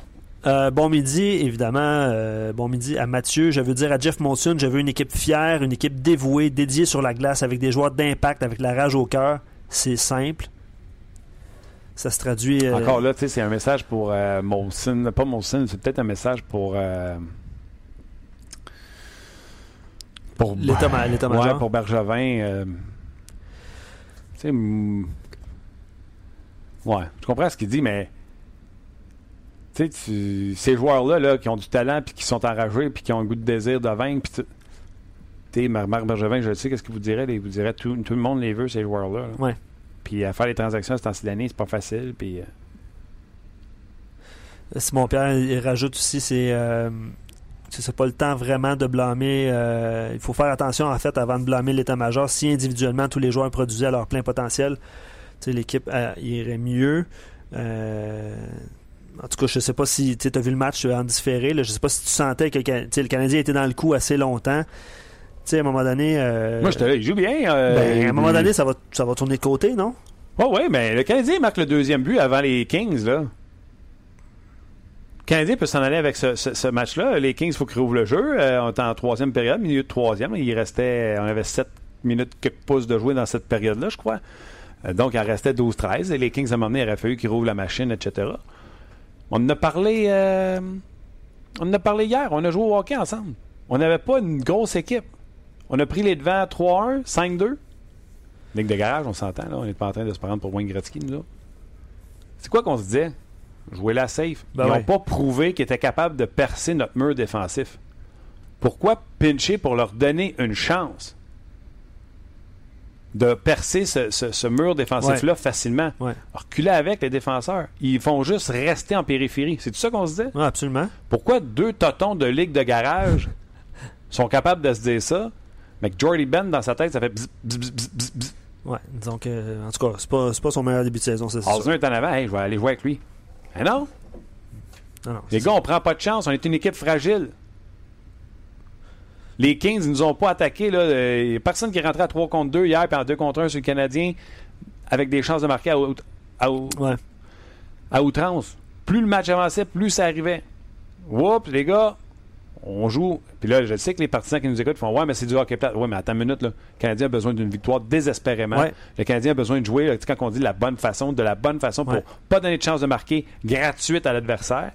B: Euh, bon midi, évidemment. euh, bon midi à Mathieu. Je veux dire à Jeff Monson, je veux une équipe fière, une équipe dévouée, dédiée sur la glace, avec des joueurs d'impact, avec la rage au cœur. C'est simple. Ça se traduit. euh,
A: Encore là, tu sais, c'est un message pour euh, Molson. Pas Molson, c'est peut-être un message pour. pour
B: L'état.
A: Ouais, pour Bergevin. tu sais. Ouais, je comprends ce qu'il dit, mais. Tu sais, ces joueurs-là là, qui ont du talent, puis qui sont enragés, puis qui ont un goût de désir de vaincre, puis tu Marc Bergevin, je sais, qu'est-ce qu'il vous dirait? Il vous dirait tout, tout le monde les veut, ces joueurs-là. là.
B: Ouais.
A: Puis à faire les transactions à ce temps-ci c'est pas facile. Puis. euh,
B: Simon Pierre il rajoute aussi c'est euh, c'est pas le temps vraiment de blâmer euh, il faut faire attention en fait avant de blâmer l'état-major si individuellement tous les joueurs produisaient à leur plein potentiel l'équipe irait mieux Euh, en tout cas je sais pas si tu as vu le match en différé là, je sais pas si tu sentais que le Canadien était dans le coup assez longtemps à un moment donné euh,
A: Moi, j'étais là, il joue bien. euh,
B: ben, à un moment donné ça va, ça va tourner de côté non?
A: Ouais, ouais, mais le Canadien marque le deuxième but avant les Kings, là. Le Canadien peut s'en aller avec ce, ce- ce match-là. Les Kings, il faut qu'ils rouvrent le jeu. Euh, on était en troisième période, milieu de troisième. Il restait, on avait 7 minutes, quelques pouces de jouer dans cette période-là, je crois. Euh, donc, il en restait 12-13. Et les Kings, à un moment donné, il aurait fallu qu'ils rouvrent la machine, etc. On en a parlé, euh, on en a parlé hier. On a joué au hockey ensemble. On n'avait pas une grosse équipe. On a pris les devants 3-1, 5-2. Ligue de garage, on s'entend, là. On n'est pas en train de se prendre pour Wayne Gretzky, nous autres. C'est quoi qu'on se disait? Jouer la safe.
B: Ben
A: Ils n'ont
B: ouais.
A: pas prouvé qu'ils étaient capables de percer notre mur défensif. Pourquoi pincher pour leur donner une chance? De percer ce, ce- ce mur défensif-là facilement?
B: Ouais.
A: Reculer avec les défenseurs. Ils font juste rester en périphérie. C'est tout ça qu'on se disait?
B: Ouais, absolument
A: Pourquoi deux totons de ligue de garage sont capables de se dire ça, mais que Jordy Ben, dans sa tête, ça fait bzz,
B: ouais disons que en tout cas c'est pas, c'est pas son meilleur début de saison c'est ça
A: Osner est en avant, hey, je vais aller jouer avec lui. Mais non,
B: Non, non,
A: les gars, on prend pas de chance, on est une équipe fragile. Les Kings, ils nous ont pas attaqué. Là. Il a personne qui est rentré à 3 contre 2 hier, puis en 2 contre 1 sur le Canadien, avec des chances de marquer à, out- à out-
B: Ouais.
A: à outrance. Plus le match avançait, plus ça arrivait. Oups, les gars, on joue. Puis là, je sais que les partisans qui nous écoutent font Ouais, mais c'est du hockey plate. Ouais, mais attends une minute, là. Le Canadien a besoin d'une victoire désespérément.
B: Ouais.
A: Le Canadien a besoin de jouer, là, quand on dit la bonne façon, de la bonne façon pour
B: Ouais.
A: pas donner de chance de marquer gratuite à l'adversaire.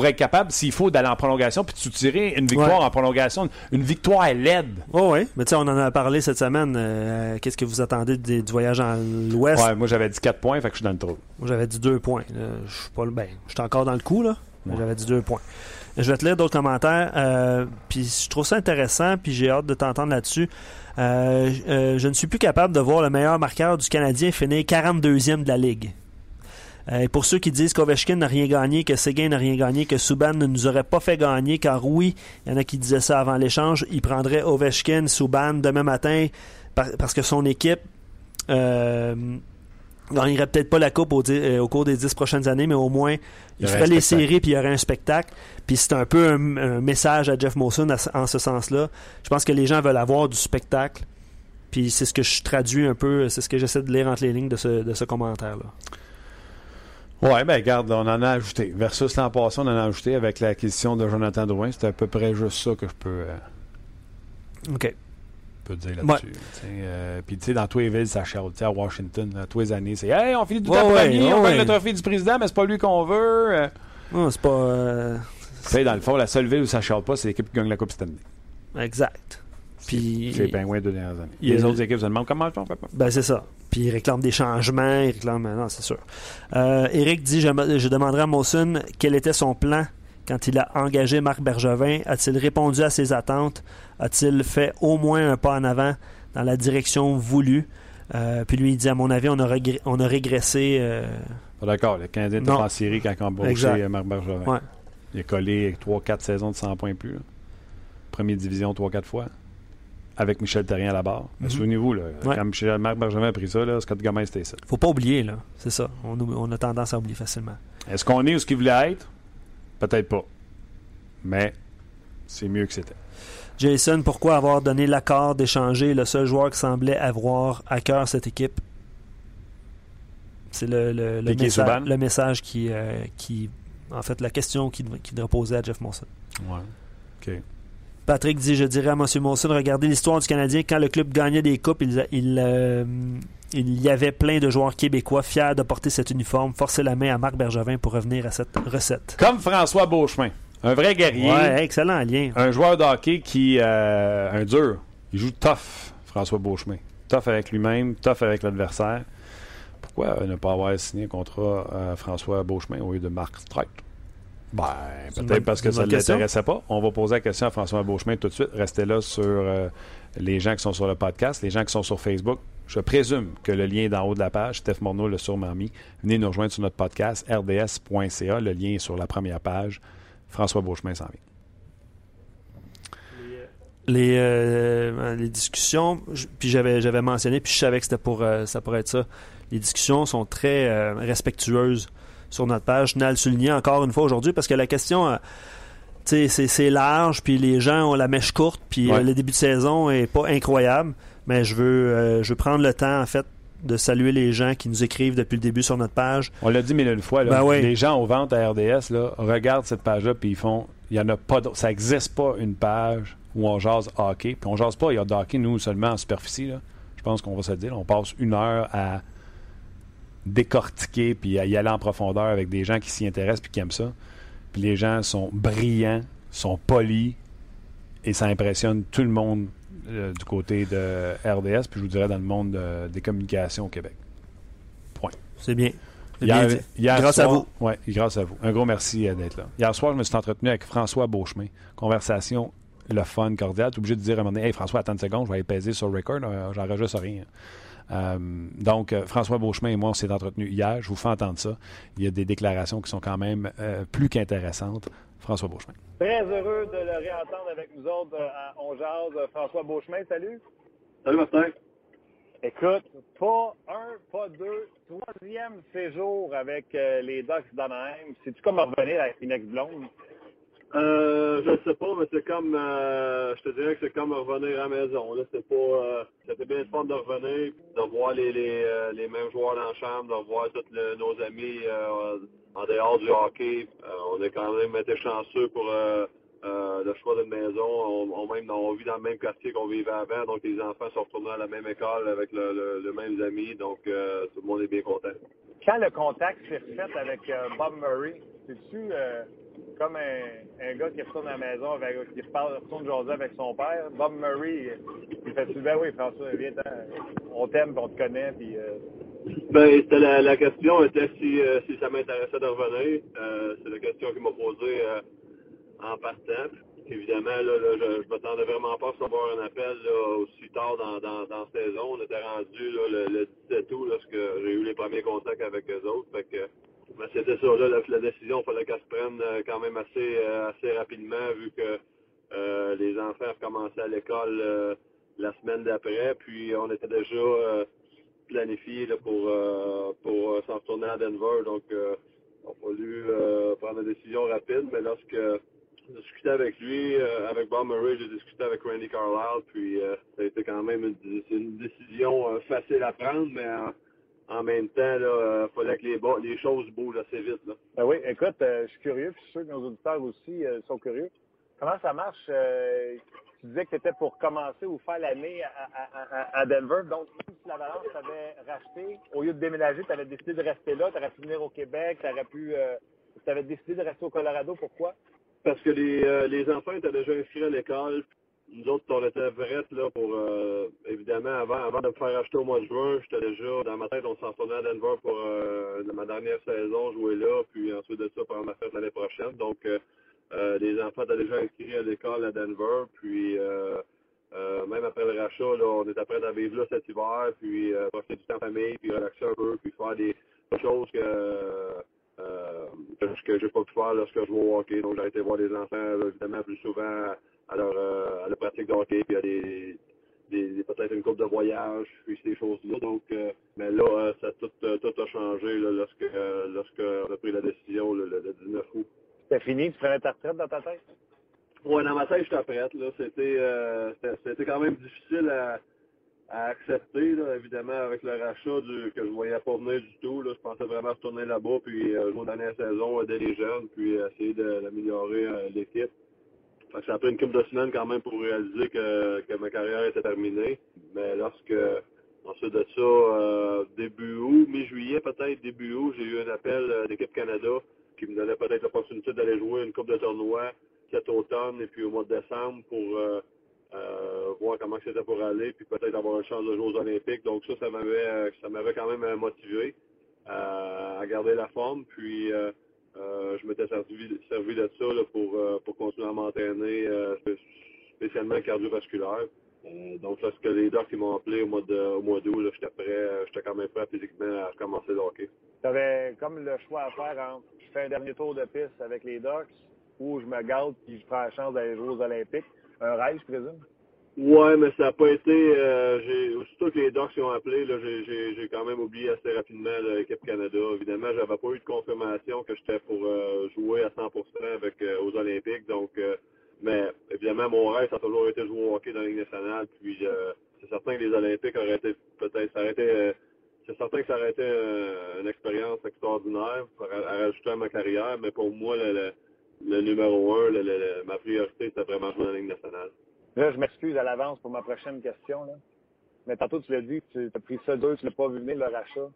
A: Pour être capable, s'il faut, d'aller en prolongation puis de soutirer une victoire
B: Ouais.
A: en prolongation. Une victoire l'aide.
B: Oh oui, mais tu sais, on en a parlé cette semaine. euh, Qu'est-ce que vous attendez du voyage en l'Ouest?
A: Ouais, moi j'avais dit 4 points, fait que je suis dans le trou.
B: Moi, j'avais dit deux points. là. Je suis pas le ben, je suis encore dans le coup, là.
A: Ouais.
B: J'avais dit deux points. Je vais te lire d'autres commentaires. euh, puis je trouve ça intéressant, puis j'ai hâte de t'entendre là-dessus. Euh, je ne suis plus capable de voir le meilleur marqueur du Canadien finir 42e de la Ligue. Euh, et pour ceux qui disent qu'Ovechkin n'a rien gagné, que Seguin n'a rien gagné, que Subban ne nous aurait pas fait gagner, car oui, il y en a qui disaient ça avant l'échange, il prendrait Ovechkin, Subban demain matin par- parce que son équipe euh, gagnerait peut-être pas la coupe au, euh, au cours des dix prochaines années, mais au moins
A: Il
B: ferait les séries puis il y aurait un spectacle. Puis c'est un peu un, un message à Jeff Molson en ce sens-là. Je pense que les gens veulent avoir du spectacle. Puis c'est ce que je traduis un peu, c'est ce que j'essaie de lire entre les lignes de ce, de ce commentaire-là.
A: Ouais, ben regarde, on en a ajouté. Versus l'an passé, on en a ajouté avec l'acquisition de Jonathan Drouin. C'était à peu près juste ça que je peux, euh,
B: OK.
A: peux dire là-dessus. Tu euh, Puis tu sais, dans tous les villes, ça. Tu sais, à Washington, là, tous les années, c'est Hey, on finit tout
B: Ouais,
A: à
B: ouais,
A: premier, on gagne le trophée du président, mais c'est pas lui qu'on veut. Euh,
B: Non, c'est pas. euh,
A: sais, dans le fond, la seule ville où ça chiale pas, c'est l'équipe qui gagne la Coupe Stanley.
B: Exact. Puis,
A: C'est les Penguins de dernières années. Les autres équipes se demandent comment ils font. papa.
B: Ben, c'est ça. Puis il réclame des changements, il réclame. Non, c'est sûr. Euh, Eric dit je, demanderai à Mawson quel était son plan quand il a engagé Marc Bergevin. A-t-il répondu à ses attentes? A-t-il fait au moins un pas en avant dans la direction voulue? Euh, Puis lui, il dit à mon avis, on a, regré- on a régressé. euh,
A: Pas D'accord, le Canadien était en série quand il a embauché euh, Marc Bergevin.
B: Ouais.
A: Il a collé 3-4 saisons de 100 points plus. là. Première division 3-4 fois. Avec Michel Terrien à la barre.
B: Mhm.
A: Souvenez-vous,
B: Ouais.
A: quand Michel, Marc Bergevin a pris ça, là, Scott Gomez c'était ça.
B: faut pas oublier, là. C'est ça. On, a tendance à oublier facilement.
A: Est-ce qu'on est où ce qu'il voulait être? Peut-être pas. Mais c'est mieux que c'était.
B: Jason, pourquoi avoir donné l'accord d'échanger le seul joueur qui semblait avoir à cœur cette équipe? C'est le, le, le message, le message qui, euh, qui. En fait, la question qui, qui devrait poser à Jeff Monson.
A: Ouais. OK.
B: Patrick dit Je dirais à M. Monson, regardez l'histoire du Canadien. Quand le club gagnait des coupes, il, il, euh, il y avait plein de joueurs québécois fiers de porter cet uniforme. Forcer la main à Marc Bergevin pour revenir à cette recette.
A: Comme François Beauchemin. Un vrai guerrier.
B: Ouais, excellent lien.
A: Un joueur de hockey qui. euh, un dur. Il joue tough, François Beauchemin. Tough avec lui-même, tough avec l'adversaire. Pourquoi ne pas avoir signé un contrat à François Beauchemin au lieu de Marc Streit? Ben, peut-être parce que ça ne l'intéressait pas. On va poser la question à François Beauchemin tout de suite. Restez là sur euh, les gens qui sont sur le podcast, les gens qui sont sur Facebook. Je présume que le lien est d'en haut de la page. Steph Morneau l'a sûrement mis. Venez nous rejoindre sur notre podcast, rds.ca. Le lien est sur la première page. François Beauchemin s'en vient.
B: les, euh, les discussions, puis j'avais, j'avais mentionné, puis je savais que c'était pour, euh, ça pourrait être ça. Les discussions sont très euh, respectueuses sur notre page. Je tenais à le souligner encore une fois aujourd'hui parce que la question, euh, tu sais, c'est, large, puis les gens ont la mèche courte, puis
A: Ouais.
B: euh, le début de saison est pas incroyable, mais je veux, euh, je veux prendre le temps, en fait, de saluer les gens qui nous écrivent depuis le début sur notre page.
A: On l'a dit mille une fois, là,
B: Ben oui.
A: les gens aux ventes à RDS là, regardent cette page-là puis ils font il y en a pas. Ça n'existe pas une page où on jase hockey. Puis on jase pas, il y a de hockey, nous, seulement en superficie. Là. Je pense qu'on va se le dire. On passe une heure à décortiquer puis à y aller en profondeur avec des gens qui s'y intéressent puis qui aiment ça. Puis les gens sont brillants, sont polis et ça impressionne tout le monde euh, du côté de RDS, puis je vous dirais dans le monde des communications au Québec.
B: C'est bien. C'est
A: Hier-
B: bien dit.
A: hier
B: Grâce à vous.
A: Oui, grâce à vous. Un gros merci euh, d'être là. Hier soir, je me suis entretenu avec François Beauchemin. Conversation, le fun, cordial. Tu es obligé de dire à un moment donné, Hey François, attends une seconde, je vais aller peser sur le record. Euh, J'enregistre rien. Euh, donc, euh, François Beauchemin et moi, on s'est entretenus hier. Je vous fais entendre ça. Il y a des déclarations qui sont quand même euh, plus qu'intéressantes. François Beauchemin.
F: Très heureux de le réentendre avec nous autres à On Jase. François Beauchemin, salut.
G: Salut Martin.
F: Écoute, pas un, pas deux, troisième séjour avec les Ducks d'Anaheim. C'est-tu comme revenir avec une ex-blonde?
G: Euh, je sais pas, mais c'est comme, euh, je te dirais que c'est comme revenir à la maison. Là, c'est pas, euh, c'était bien le fun de revenir, de voir euh, les mêmes joueurs dans la chambre, de voir tous nos amis euh, en dehors du hockey. Euh, on a quand même été chanceux pour euh, euh, le choix d'une maison. On, même vit dans le même quartier qu'on vivait avant, donc les enfants sont retournés à la même école avec le, le, le mêmes amis, donc euh, tout le monde est bien content.
F: Quand le contact s'est fait avec euh, Bob Murray, c'est-tu euh, comme un, un gars qui retourne à la maison, avec, qui reparle, retourne jaser avec son père? Bob Murray, il fait ben oui, François, viens on t'aime, on te connaît, puis... euh,
G: Ben, c'était la, la question était si, euh, si ça m'intéressait de revenir. Euh, c'est la question qu'il m'a posée euh, en partant. Évidemment, là, là, je, je m'attendais vraiment pas à recevoir un appel là, aussi tard dans, la saison. On était rendu là, le, le 17 août lorsque j'ai eu les premiers contacts avec eux autres. Fait que, ben, c'était ça, là, la, décision, il fallait qu'elle se prenne euh, quand même assez, euh, assez rapidement vu que euh, les enfants recommençaient à l'école la semaine d'après. Puis on était déjà planifié là, pour, pour s'en retourner à Denver. Donc, il a fallu prendre une décision rapide. Mais lorsque j'ai discuté avec lui, avec Bob Murray, j'ai discuté avec Randy Carlisle, puis ça a été quand même une, une décision facile à prendre, mais en, même temps, il fallait que les, les choses bougent assez vite. Là.
F: Ben oui, écoute, euh, je suis curieux, puis je suis sûr que nos auditeurs aussi euh, sont curieux. Comment ça marche? euh, tu disais que c'était pour commencer ou faire l'année à, à- à- à Denver. Donc, si l'Avalanche t'avait racheté, au lieu de déménager, tu avais décidé de rester là, tu aurais pu venir au Québec, tu aurais pu. tu avais décidé de rester au Colorado. Pourquoi?
G: Parce que les, euh, les enfants étaient déjà inscrits à l'école. Nous autres, on était prêts là pour euh, évidemment avant, avant de me faire acheter au mois de juin, j'étais déjà dans ma tête, on s'en retournait à Denver pour euh, ma dernière saison, jouer là, puis ensuite de ça prendre ma fête l'année prochaine. Donc euh, euh, les enfants étaient déjà inscrits à l'école à Denver, puis euh, euh, même après le rachat, là, on était prêts à vivre là cet hiver, puis euh, profiter du temps en famille, puis relaxer un peu, puis faire des choses que euh, que, j'ai pas pu faire lorsque je joue au hockey. Donc j'ai été voir les enfants évidemment plus souvent euh, à leur pratique de hockey, puis à des, des, des- peut-être une coupe de voyage, puis ces choses-là. Donc euh, mais là, euh, ça tout, euh, tout a changé là, lorsque lorsque on a pris la décision le, le, le 19 août.
F: C'était fini, tu prenais ta retraite dans ta tête?
G: Ouais, dans ma tête, j'étais prête. Là. C'était, euh, c'était, c'était quand même difficile à, à accepter, là, évidemment, avec le rachat du, que je voyais pas venir du tout. Là. Je pensais vraiment retourner là-bas, puis euh, jouer dans la saison, aider les jeunes, puis essayer de- d'améliorer euh, l'équipe. Ça a pris une couple de semaines quand même pour réaliser que, ma carrière était terminée. Mais lorsque, ensuite de ça, euh, début août, mi-juillet peut-être, début août, j'ai eu un appel euh, d'équipe Canada qui me donnait peut-être l'opportunité d'aller jouer une coupe de tournoi cet automne et puis au mois de décembre pour euh, voir comment c'était pour aller, puis peut-être avoir une chance de jouer aux Olympiques. Donc ça, ça m'avait ça m'avait quand même motivé à garder la forme. Puis euh, je m'étais servi, servi de ça euh, pour continuer à m'entraîner, euh, spé- spécialement cardiovasculaire. Donc lorsque les docs m'ont appelé au mois d'août, j'étais prêt, j'étais quand même prêt physiquement à recommencer le hockey.
F: Tu avais comme le choix à faire entre je fais un dernier tour de piste avec les Ducks ou je me garde puis je prends la chance d'aller jouer aux Olympiques. Un rêve, je présume?
G: Ouais, mais ça n'a pas été. Euh, j'ai, aussitôt que les Docs ont appelé, j'ai, quand même oublié assez rapidement l'équipe Canada. Évidemment, j'avais pas eu de confirmation que j'étais pour euh, jouer à 100% avec euh, aux Olympiques. Donc, euh, mais évidemment, mon rêve, ça a toujours été de jouer au hockey dans la Ligue nationale. Puis, euh, c'est certain que les Olympiques auraient été peut-être, ça c'est certain que ça aurait été une expérience extraordinaire à, à rajouter à ma carrière. Mais pour moi, le, le, le numéro un, le- ma priorité, c'était vraiment jouer dans la Ligue nationale.
F: Là, je m'excuse à l'avance pour ma prochaine question. Mais tantôt, tu l'as dit, tu as pris ça deux, tu l'as pas vu venir, le rachat.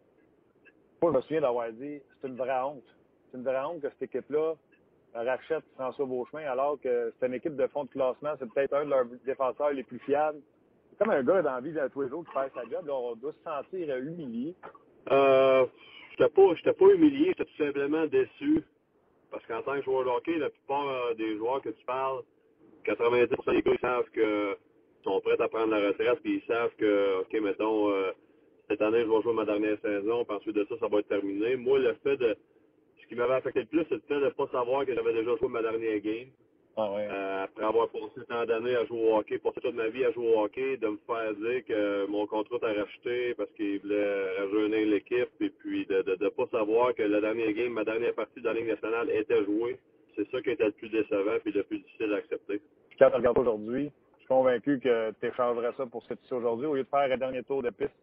F: Moi, je me souviens d'avoir dit, c'est une vraie honte. C'est une vraie honte que cette équipe-là rachète François Beauchemin, alors que c'est une équipe de fond de classement, c'est peut-être un de leurs défenseurs les plus fiables. C'est comme un gars dans la vie de tous les qui sa job, on doit se sentir humilié.
G: Euh, j'étais pas, pas humilié, j'étais tout simplement déçu. Parce qu'en tant que joueur de hockey, la plupart euh, des joueurs que tu parles, 90% des gars, ils savent que sont prêts à prendre la retraite, puis ils savent que, OK, mettons, euh, cette année, je vais jouer ma dernière saison, puis ensuite de ça, ça va être terminé. Moi, le fait de, ce qui m'avait affecté le plus, c'est le fait de pas savoir que j'avais déjà joué ma dernière game.
F: Ah ouais.
G: Euh, après avoir passé tant d'années à jouer au hockey, passé toute ma vie à jouer au hockey, de me faire dire que mon contrat était racheté parce qu'il voulait rajeunir l'équipe et puis de ne pas savoir que la dernière game, ma dernière partie de la Ligue nationale était jouée, c'est ça qui était le plus décevant et le plus difficile à accepter.
F: Puis quand tu regardes aujourd'hui, je suis convaincu que tu échangerais ça pour ce que tu sais aujourd'hui, au lieu de faire un dernier tour de piste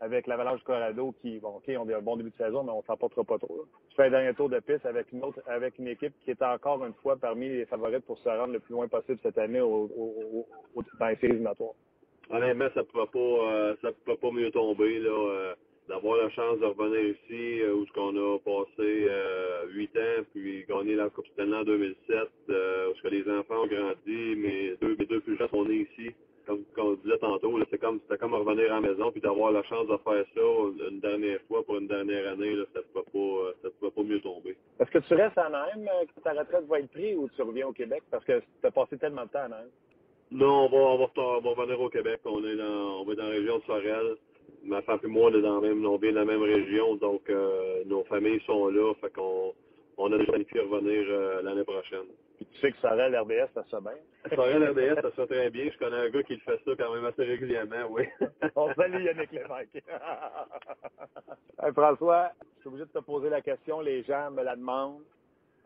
F: avec l'Avalanche du Colorado qui, bon, OK, ont eu un bon début de saison, mais on s'en portera pas trop. là. Tu fais un dernier tour de piste avec une autre, avec une équipe qui est encore une fois parmi les favorites pour se rendre le plus loin possible cette année au, au- au- dans les séries éliminatoires.
G: Honnêtement, ça ne pouvait pas euh, ça pas mieux tomber là, euh, d'avoir la chance de revenir ici euh, où ce qu'on a passé euh, huit ans puis gagner la Coupe Stanley en 2007 euh, où ce que les enfants ont grandi mes deux mes deux plus jeunes sont nés ici comme, comme on disait tantôt c'est comme c'était comme revenir à la maison puis d'avoir la chance de faire ça une dernière fois pour une dernière année là, ça ne pouvait pas ça pouvait pas mieux tomber.
F: Est-ce que tu restes à euh, quand ta retraite va être prise ou tu reviens au Québec? Parce que tu as passé tellement de temps à Naïm.
G: Non, on va, on va, on va revenir au Québec. On est dans, on va dans la région de Sorel. Ma femme et moi, on est dans la même, on vient de la même région, donc euh, nos familles sont là. Fait qu'on, on a déjà planifié revenir euh, l'année prochaine.
F: Puis tu sais que Sorel, RDS, ça se fait bien.
G: Sorel RDS, ça se fait très bien. Je connais un gars qui le fait ça quand même assez régulièrement, oui.
F: On salue Yannick Lévesque. Hey, François, je suis obligé de te poser la question. Les gens me la demandent.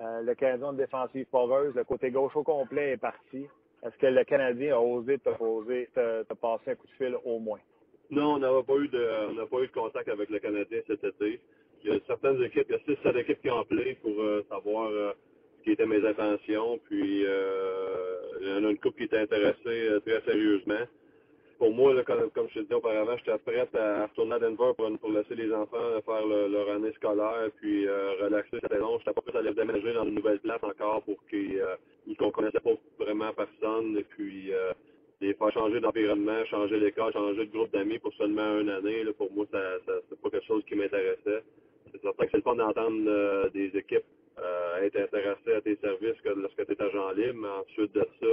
F: Euh, le Canadien de défensive foreuse, le côté gauche au complet est parti. Est-ce que le Canadien a osé te poser, te, te passer un coup de fil au moins?
G: Non, on n'avait pas eu de, on n'a pas eu de contact avec le Canadien cet été. Il y a certaines équipes, il y a six, sept équipes qui ont appelé pour euh, savoir euh, ce qui étaient mes intentions. Puis euh, il y en a une couple qui était intéressée euh, très sérieusement. pour moi, comme, je te disais auparavant, j'étais prête à, retourner à Denver pour, laisser les enfants faire leur année scolaire puis relaxer cette saison. J'étais pas prêt à les déménager dans une nouvelle place encore pour qu'ils ne connaissaient pas vraiment personne puis les faire changer d'environnement, changer l'école, changer de groupe d'amis pour seulement une année. Là, pour moi, ça, ça c'est pas quelque chose qui m'intéressait. C'est certain que c'est le fun d'entendre euh, des équipes euh, être intéressées à tes services que lorsque tu es agent libre, mais ensuite de ça,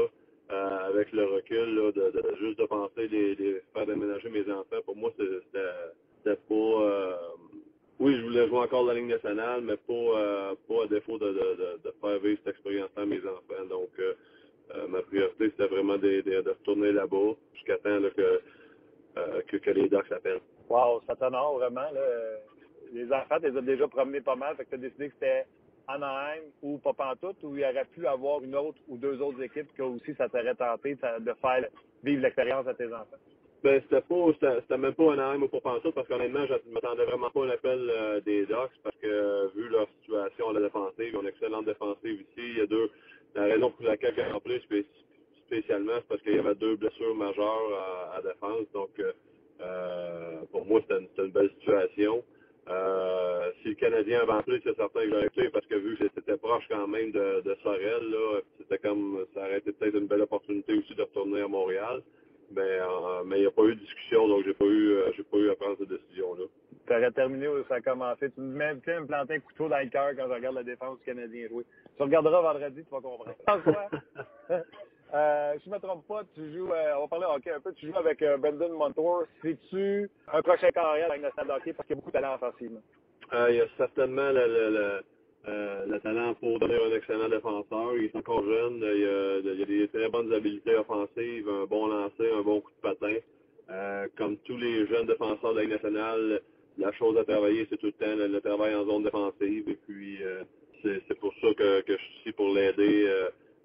G: euh, avec le recul, là, de, juste de penser les, faire déménager mes enfants, pour moi, c'était pas... Oui, je voulais jouer encore la Ligue nationale, mais pas, euh, pas à défaut de, de, faire vivre cette expérience-là à mes enfants. Donc, ma priorité, c'était vraiment de, de, retourner là-bas jusqu'à temps que, que, que, les Ducks appellent.
F: Wow, ça t'honore vraiment. Là. Les enfants, tu les as déjà promenés pas mal, fait que tu as décidé que c'était Anaheim ou pas pantoute, où il aurait pu avoir une autre ou deux autres équipes que aussi ça t'aurait tenté de faire vivre l'expérience à tes enfants?
G: Ben, c'était pas, c'était même pas Anaheim ou pas pantoute, parce qu'honnêtement, je ne m'attendais vraiment pas à l'appel euh, des Ducks, parce que euh, vu leur situation à la défensive, ils ont une excellente défensive ici. Il y a deux, la raison pour laquelle ont pris spécialement, c'est parce qu'il y avait deux blessures majeures à, défense. Donc, euh, pour moi, c'était une, belle situation. Euh, si le Canadien avait appelé, c'est certain que j'aurais été parce que vu que c'était proche quand même de, Sorel, c'était comme ça aurait été peut-être une belle opportunité aussi de retourner à Montréal. Mais euh, mais il n'y a pas eu de discussion, donc j'ai pas eu euh, j'ai pas eu à prendre cette décision-là.
F: Tu aurais terminé où ça a commencé. Tu me, tu me planter un couteau dans le cœur quand je regarde la défense du Canadien jouer. Tu regarderas vendredi, tu vas comprendre. Euh, je me trompe pas, tu joues, euh, on va parler hockey un peu, tu joues avec euh, Brendan Montour. C'est-tu un prochain carrière avec le hockey parce qu'il y a beaucoup de talent offensivement?
G: Il y a certainement euh, le, talent pour devenir un excellent défenseur. Il est encore jeune. Il a, a des très bonnes habiletés offensives, un bon lancer, un bon coup de patin. Euh, comme tous les jeunes défenseurs de la nationale, la chose à travailler, c'est tout le temps le, travail en zone défensive. Et puis, c'est pour ça que, je suis ici pour l'aider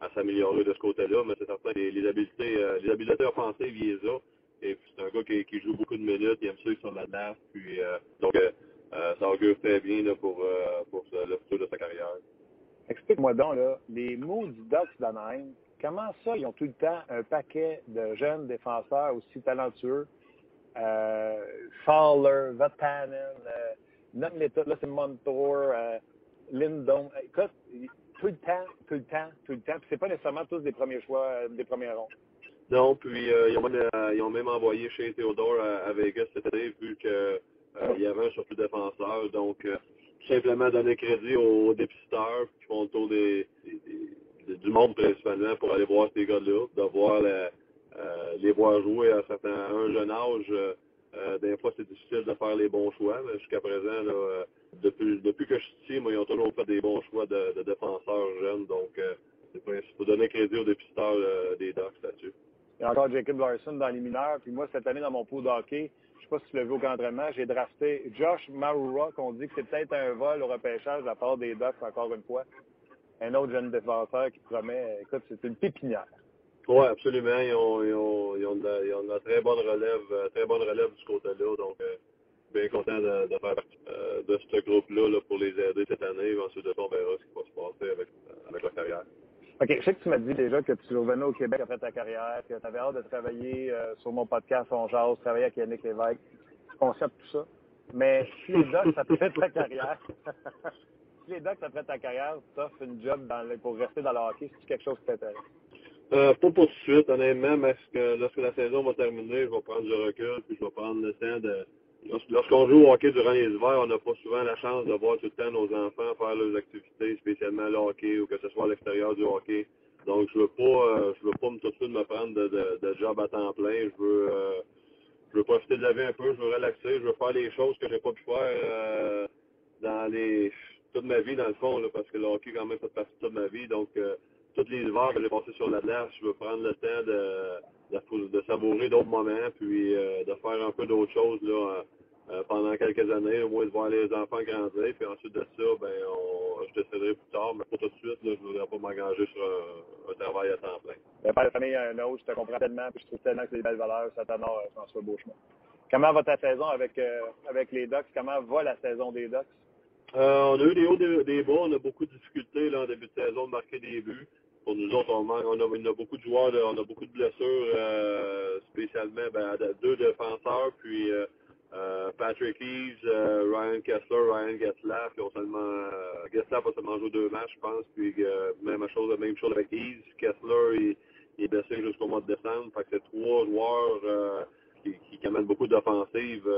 G: à s'améliorer de ce côté-là, mais c'est certain les, les habiletés, euh, les habiletés offensives, il les a. Et puis c'est un gars qui, joue beaucoup de minutes, il aime ça sur la glace, puis euh, donc euh, euh, ça augure très bien là, pour, euh, pour le futur de sa carrière.
F: Explique-moi donc, là, les mots du Ducks d'Anaheim, comment ça, ils ont tout le temps un paquet de jeunes défenseurs aussi talentueux? Euh, Fowler, Vatanen, euh, notre méthode, là, c'est Montour, euh, Lindon. Écoute, tout le temps, tout le temps, tout le temps. Puis c'est pas nécessairement tous des premiers choix, euh, des premiers ronds.
G: Non, puis euh, ils, ont même, euh, ils, ont même, envoyé chez Theodore à, à Vegas cette année, vu qu'il euh, y avait un surplus défenseur. Donc, tout simplement donner crédit aux dépisteurs qui font le tour des, du monde principalement pour aller voir ces gars-là, de voir la, les voir jouer à, certains, à un jeune âge. Euh, des fois, c'est difficile de faire les bons choix, mais jusqu'à présent, euh, depuis, que je suis ici, moi, ils ont toujours fait des bons choix de, défenseurs jeunes. Donc, euh, c'est pour donner crédit aux dépisteurs euh, des Ducks là-dessus.
F: Il y a encore Jacob Larson dans les mineurs. Puis moi, cette année, dans mon pot d'hockey, pas au j'ai drafté Josh Marura, qu'on dit que c'est peut-être un vol au repêchage de la part des Ducks, encore une fois. Un autre jeune défenseur qui promet, écoute, c'est une pépinière.
G: Oui, absolument. Ils ont, ils, ont, ils, ont de la, la très bonne relève, euh, très bonne relève du côté-là. Donc, euh, bien content de, faire partie euh, de ce groupe-là là, pour les aider cette année. Ensuite on verra ce qui va se passer avec, avec leur carrière.
F: OK. Je sais que tu m'as dit déjà que tu revenais au Québec après ta carrière, que tu avais hâte de travailler euh, sur mon podcast On Jase, travailler avec Yannick Lévesque. Je concept tout ça. Mais si les Ducks après ta carrière, si les Ducks après ta carrière t'offrent une job dans le, pour rester dans le hockey, c'est quelque chose qui t'intéresse?
G: Euh, pas pour tout de suite, honnêtement, parce que lorsque la saison va terminer, je vais prendre du recul, puis je vais prendre le temps de. Lorsqu'on joue au hockey durant les hivers, on n'a pas souvent la chance de voir tout le temps nos enfants faire leurs activités, spécialement le hockey ou que ce soit à l'extérieur du hockey. Donc je veux pas euh, je veux pas tout de suite me prendre de, de, job à temps plein. Je veux euh, je veux profiter de la vie un peu, je veux relaxer, je veux faire les choses que j'ai pas pu faire euh, dans les toute ma vie dans le fond, là, parce que le hockey quand même fait partie de toute ma vie. Donc tous les hivers que j'ai passé sur la glace, je veux prendre le temps de, savourer d'autres moments, puis euh, de faire un peu d'autres choses là, euh, pendant quelques années, au moins de voir les enfants grandir, puis ensuite de ça, ben on, je déciderai plus tard, mais pas tout de suite, je ne voudrais pas m'engager sur un, travail à temps plein.
F: Ben, père de famille, un autre, je te comprends tellement, puis je trouve tellement que c'est des belles valeurs, ça t'honore, François Beauchemin. Comment va ta saison avec, euh, avec les Ducks? Comment va la saison des Ducks?
G: Euh, on a eu des hauts, des, bas. On a beaucoup de difficultés là, en début de saison de marquer des buts. pour nous autres, on, on, a, on a beaucoup de joueurs, on a beaucoup de blessures, euh, spécialement ben, de- deux défenseurs, puis euh, euh, Patrick Eves, Ryan Kessler, Ryan Getzlaff, qui ont seulement Getzlaff a seulement joué deux matchs, je pense, puis même chose, même chose avec Eves, Kessler, il, est blessé jusqu'au mois de décembre, fait que c'est trois joueurs qui, qui, amènent beaucoup d'offensives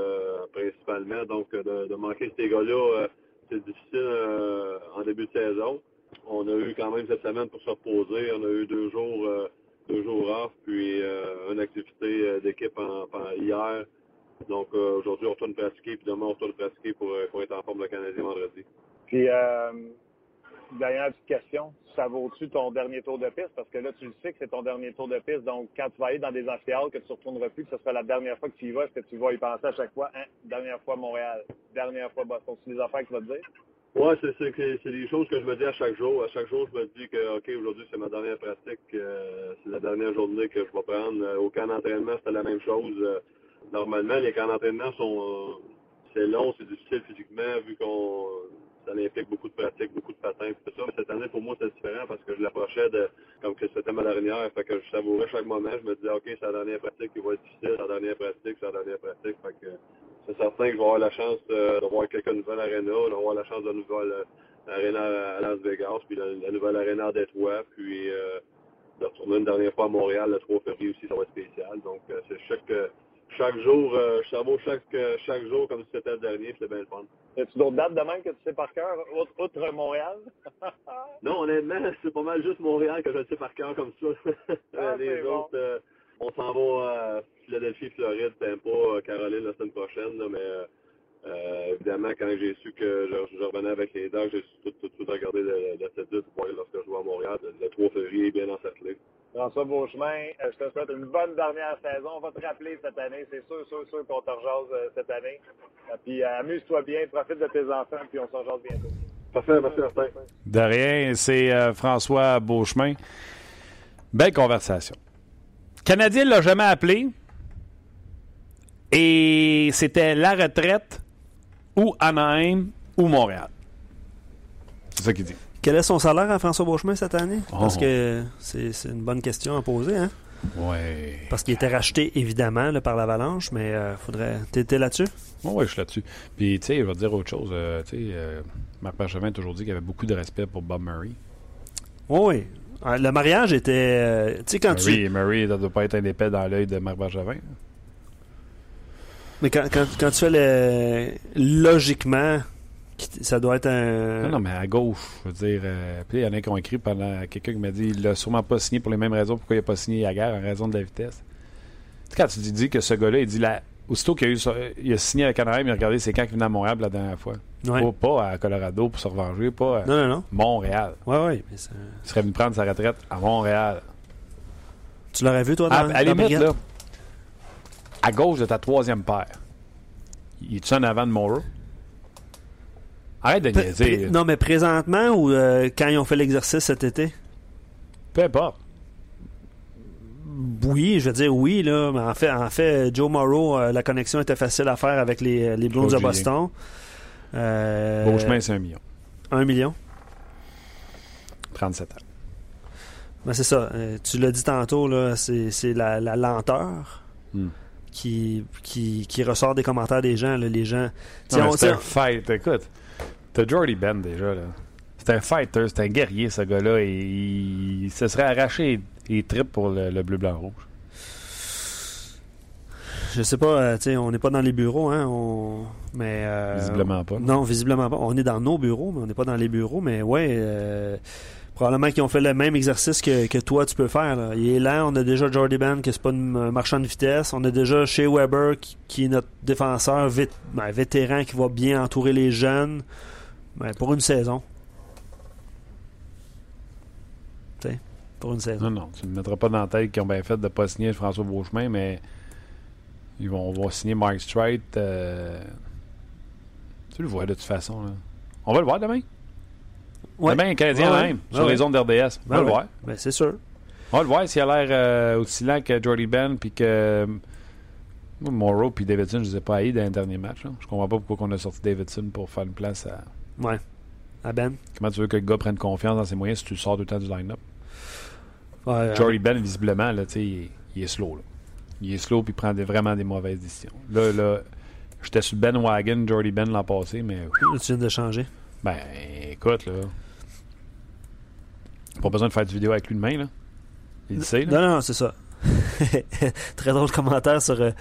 G: principalement, donc de, de manquer ces gars-là, c'est difficile euh, en début de saison. On a eu quand même cette semaine pour se reposer. On a eu deux jours, euh, deux jours off, puis euh, une activité d'équipe en, hier. Donc aujourd'hui, on retourne pratiquer, puis demain, on retourne pratiquer pour, pour être en forme le Canadien vendredi.
F: Puis, dernière petite question, ça vaut-tu ton dernier tour de piste? Parce que là, tu le sais que c'est ton dernier tour de piste. Donc, quand tu vas aller dans des amphithéâtres que tu ne retourneras plus, que ce sera la dernière fois que tu y vas, est-ce que tu vas y penser à chaque fois? Hein, dernière fois Montréal, dernière fois Boston. C'est les affaires que tu vas te dire?
G: Ouais, c'est des choses que je me dis à chaque jour. À chaque jour, je me dis que ok, aujourd'hui c'est ma dernière pratique, euh, c'est la dernière journée que je vais prendre. Euh, au camp d'entraînement, c'était la même chose. Euh, normalement, les camps d'entraînement sont c'est long, c'est difficile physiquement vu qu'on ça implique beaucoup de pratique, beaucoup de patins, tout ça. Mais cette année, pour moi, c'est différent parce que je l'approchais de comme que c'était ma dernière. Fait que je savourais chaque moment. Je me disais, OK, c'est la dernière pratique qui va être difficile, c'est la dernière pratique, c'est la dernière pratique. Fait que c'est certain que je vais avoir la chance de, de voir quelques nouvelles arénas, d'avoir la chance de nouvelle euh, aréna à Las Vegas, puis la, nouvelle aréna à Détroit, puis euh, de retourner une dernière fois à Montréal le 3 février aussi, ça va être spécial. Donc euh, c'est chaque euh, chaque jour, euh, je chaque euh, chaque jour comme si c'était le dernier, c'est bien le fun.
F: As-tu d'autres dates de même que tu sais par cœur, outre, outre Montréal?
G: Non, honnêtement, c'est pas mal juste Montréal que je le sais par cœur comme ça.
F: Ah,
G: Les
F: bon.
G: autres, euh, on s'en va à Philadelphie, Floride, Tampa, Caroline la semaine prochaine. là, mais euh, évidemment, quand j'ai su que je, je revenais avec les Dogs, j'ai tout, tout, tout regardé le schedule pour voir lorsque je joue à Montréal. Le, le 3 février est bien encerclé.
F: François Beauchemin, euh, je te souhaite une bonne dernière saison. On va te rappeler cette année. C'est sûr, sûr, sûr qu'on te rejase euh, cette année. Euh, Puis amuse-toi bien, profite de tes enfants, puis on se rejase bientôt.
G: Parfait, merci Martin.
A: De rien, c'est euh, François Beauchemin. Belle conversation. Le Canadien ne l'a jamais appelé. Et c'était la retraite ou Anaheim ou Montréal. C'est ça qu'il dit.
B: Quel est son salaire à François Beauchemin cette année? Parce
A: Oh.
B: que c'est c'est une bonne question à poser, hein?
A: Ouais.
B: Parce qu'il était racheté, évidemment, là, par l'Avalanche, mais euh, faudrait... T'étais là-dessus?
A: Oui, je suis là-dessus. Puis, tu sais, je vais te dire autre chose. euh, tu sais, euh, Marc Bergevin a toujours dit qu'il avait beaucoup de respect pour Bob Murray.
B: Oui, oui. Euh, Le mariage était... euh, tu sais, quand
A: Murray,
B: tu...
A: Murray, ça doit pas être un épais dans l'œil de Marc Bergevin.
B: Mais quand, quand, quand tu fais le... Logiquement, ça doit être un...
A: Non, non, mais à gauche, je veux dire. euh, puis il y en a qui ont écrit pendant quelqu'un qui m'a dit il l'a sûrement pas signé pour les mêmes raisons pourquoi il n'a pas signé à guerre en raison de la vitesse. Tu sais, quand tu dis- que ce gars-là, il dit la, aussitôt qu'il a, eu, il a signé avec Anaheim, il a regardé c'est quand qu'il venait à Montréal la dernière fois.
B: Ouais.
A: Pas, pas à Colorado pour se revenger, pas à
B: Non, non, non.
A: Montréal.
B: Ouais, ouais. mais ça-
A: Il serait venu prendre sa retraite à Montréal.
B: Tu l'aurais vu, toi, dans,
A: À, à
B: dans
A: limite, là, à gauche de ta troisième paire, il est-tu en avant de Morrow? Arrête de niaiser.
B: non, mais présentement ou euh, quand ils ont fait l'exercice cet été?
A: Peu importe.
B: Oui, je veux dire oui, là. Mais en fait, en fait Joe Morrow, euh, la connexion était facile à faire avec les, les Blues de Boston. Euh,
A: Beauchemin, c'est un million.
B: Un million.
A: 37 ans.
B: Ben, c'est ça. Euh, tu l'as dit tantôt, là, c'est, c'est la, la lenteur
A: Hmm.
B: qui, qui, qui ressort des commentaires des gens. là. les gens.
A: C'est un
B: tu sais,
A: fight. Écoute, t'as Jordy Ben déjà. là. C'est un fighter, c'est un guerrier, ce gars-là. Et il se serait arraché les tripes pour le, le bleu, blanc, rouge.
B: je sais pas, euh, tu on n'est pas dans les bureaux, hein, on... mais... euh,
A: Visiblement pas.
B: Non, visiblement pas. On est dans nos bureaux, mais on n'est pas dans les bureaux. Mais ouais, euh, probablement qu'ils ont fait le même exercice que, que toi, tu peux faire. là. Il est lent. On a déjà Jordy Ben, qui n'est pas un marchand de vitesse. On a déjà Shea Weber, qui, qui est notre défenseur ben, vétéran, qui va bien entourer les jeunes Pour une saison. Tu sais, pour une saison.
A: Non, non, tu ne me mettras pas dans la tête qu'ils ont bien fait de ne pas signer François Beauchemin, mais ils vont, vont signer Mike Strait. euh, Tu le vois de toute façon. là. On va le voir demain.
B: Ouais.
A: Demain, un Canadien
B: Ouais,
A: même, sur les ondes d'RDS. On va le voir.
B: Ben, c'est sûr.
A: On va le voir s'il a l'air euh, aussi lent que Jordy Ben, puis que moi, Morrow puis Davidson, je ne les ai pas haïs dans les derniers matchs. là. Je comprends pas pourquoi on a sorti Davidson pour faire une place à.
B: Ouais. À Ben?
A: Comment tu veux que le gars prenne confiance dans ses moyens si tu le sors tout le temps du line-up?
B: Ouais,
A: Jordy Ben, visiblement, là, tu sais, il, est- il est slow. là. Il est slow puis il prend des- vraiment des mauvaises décisions. Là, là j'étais sur Ben Wagon, Jordy Ben l'an passé, mais
B: là, tu viens de changer.
A: ben, écoute, là. Pas besoin de faire du vidéo avec lui demain, là. Il le sait, là.
B: Non, non, c'est ça. Très drôle commentaire sur, euh,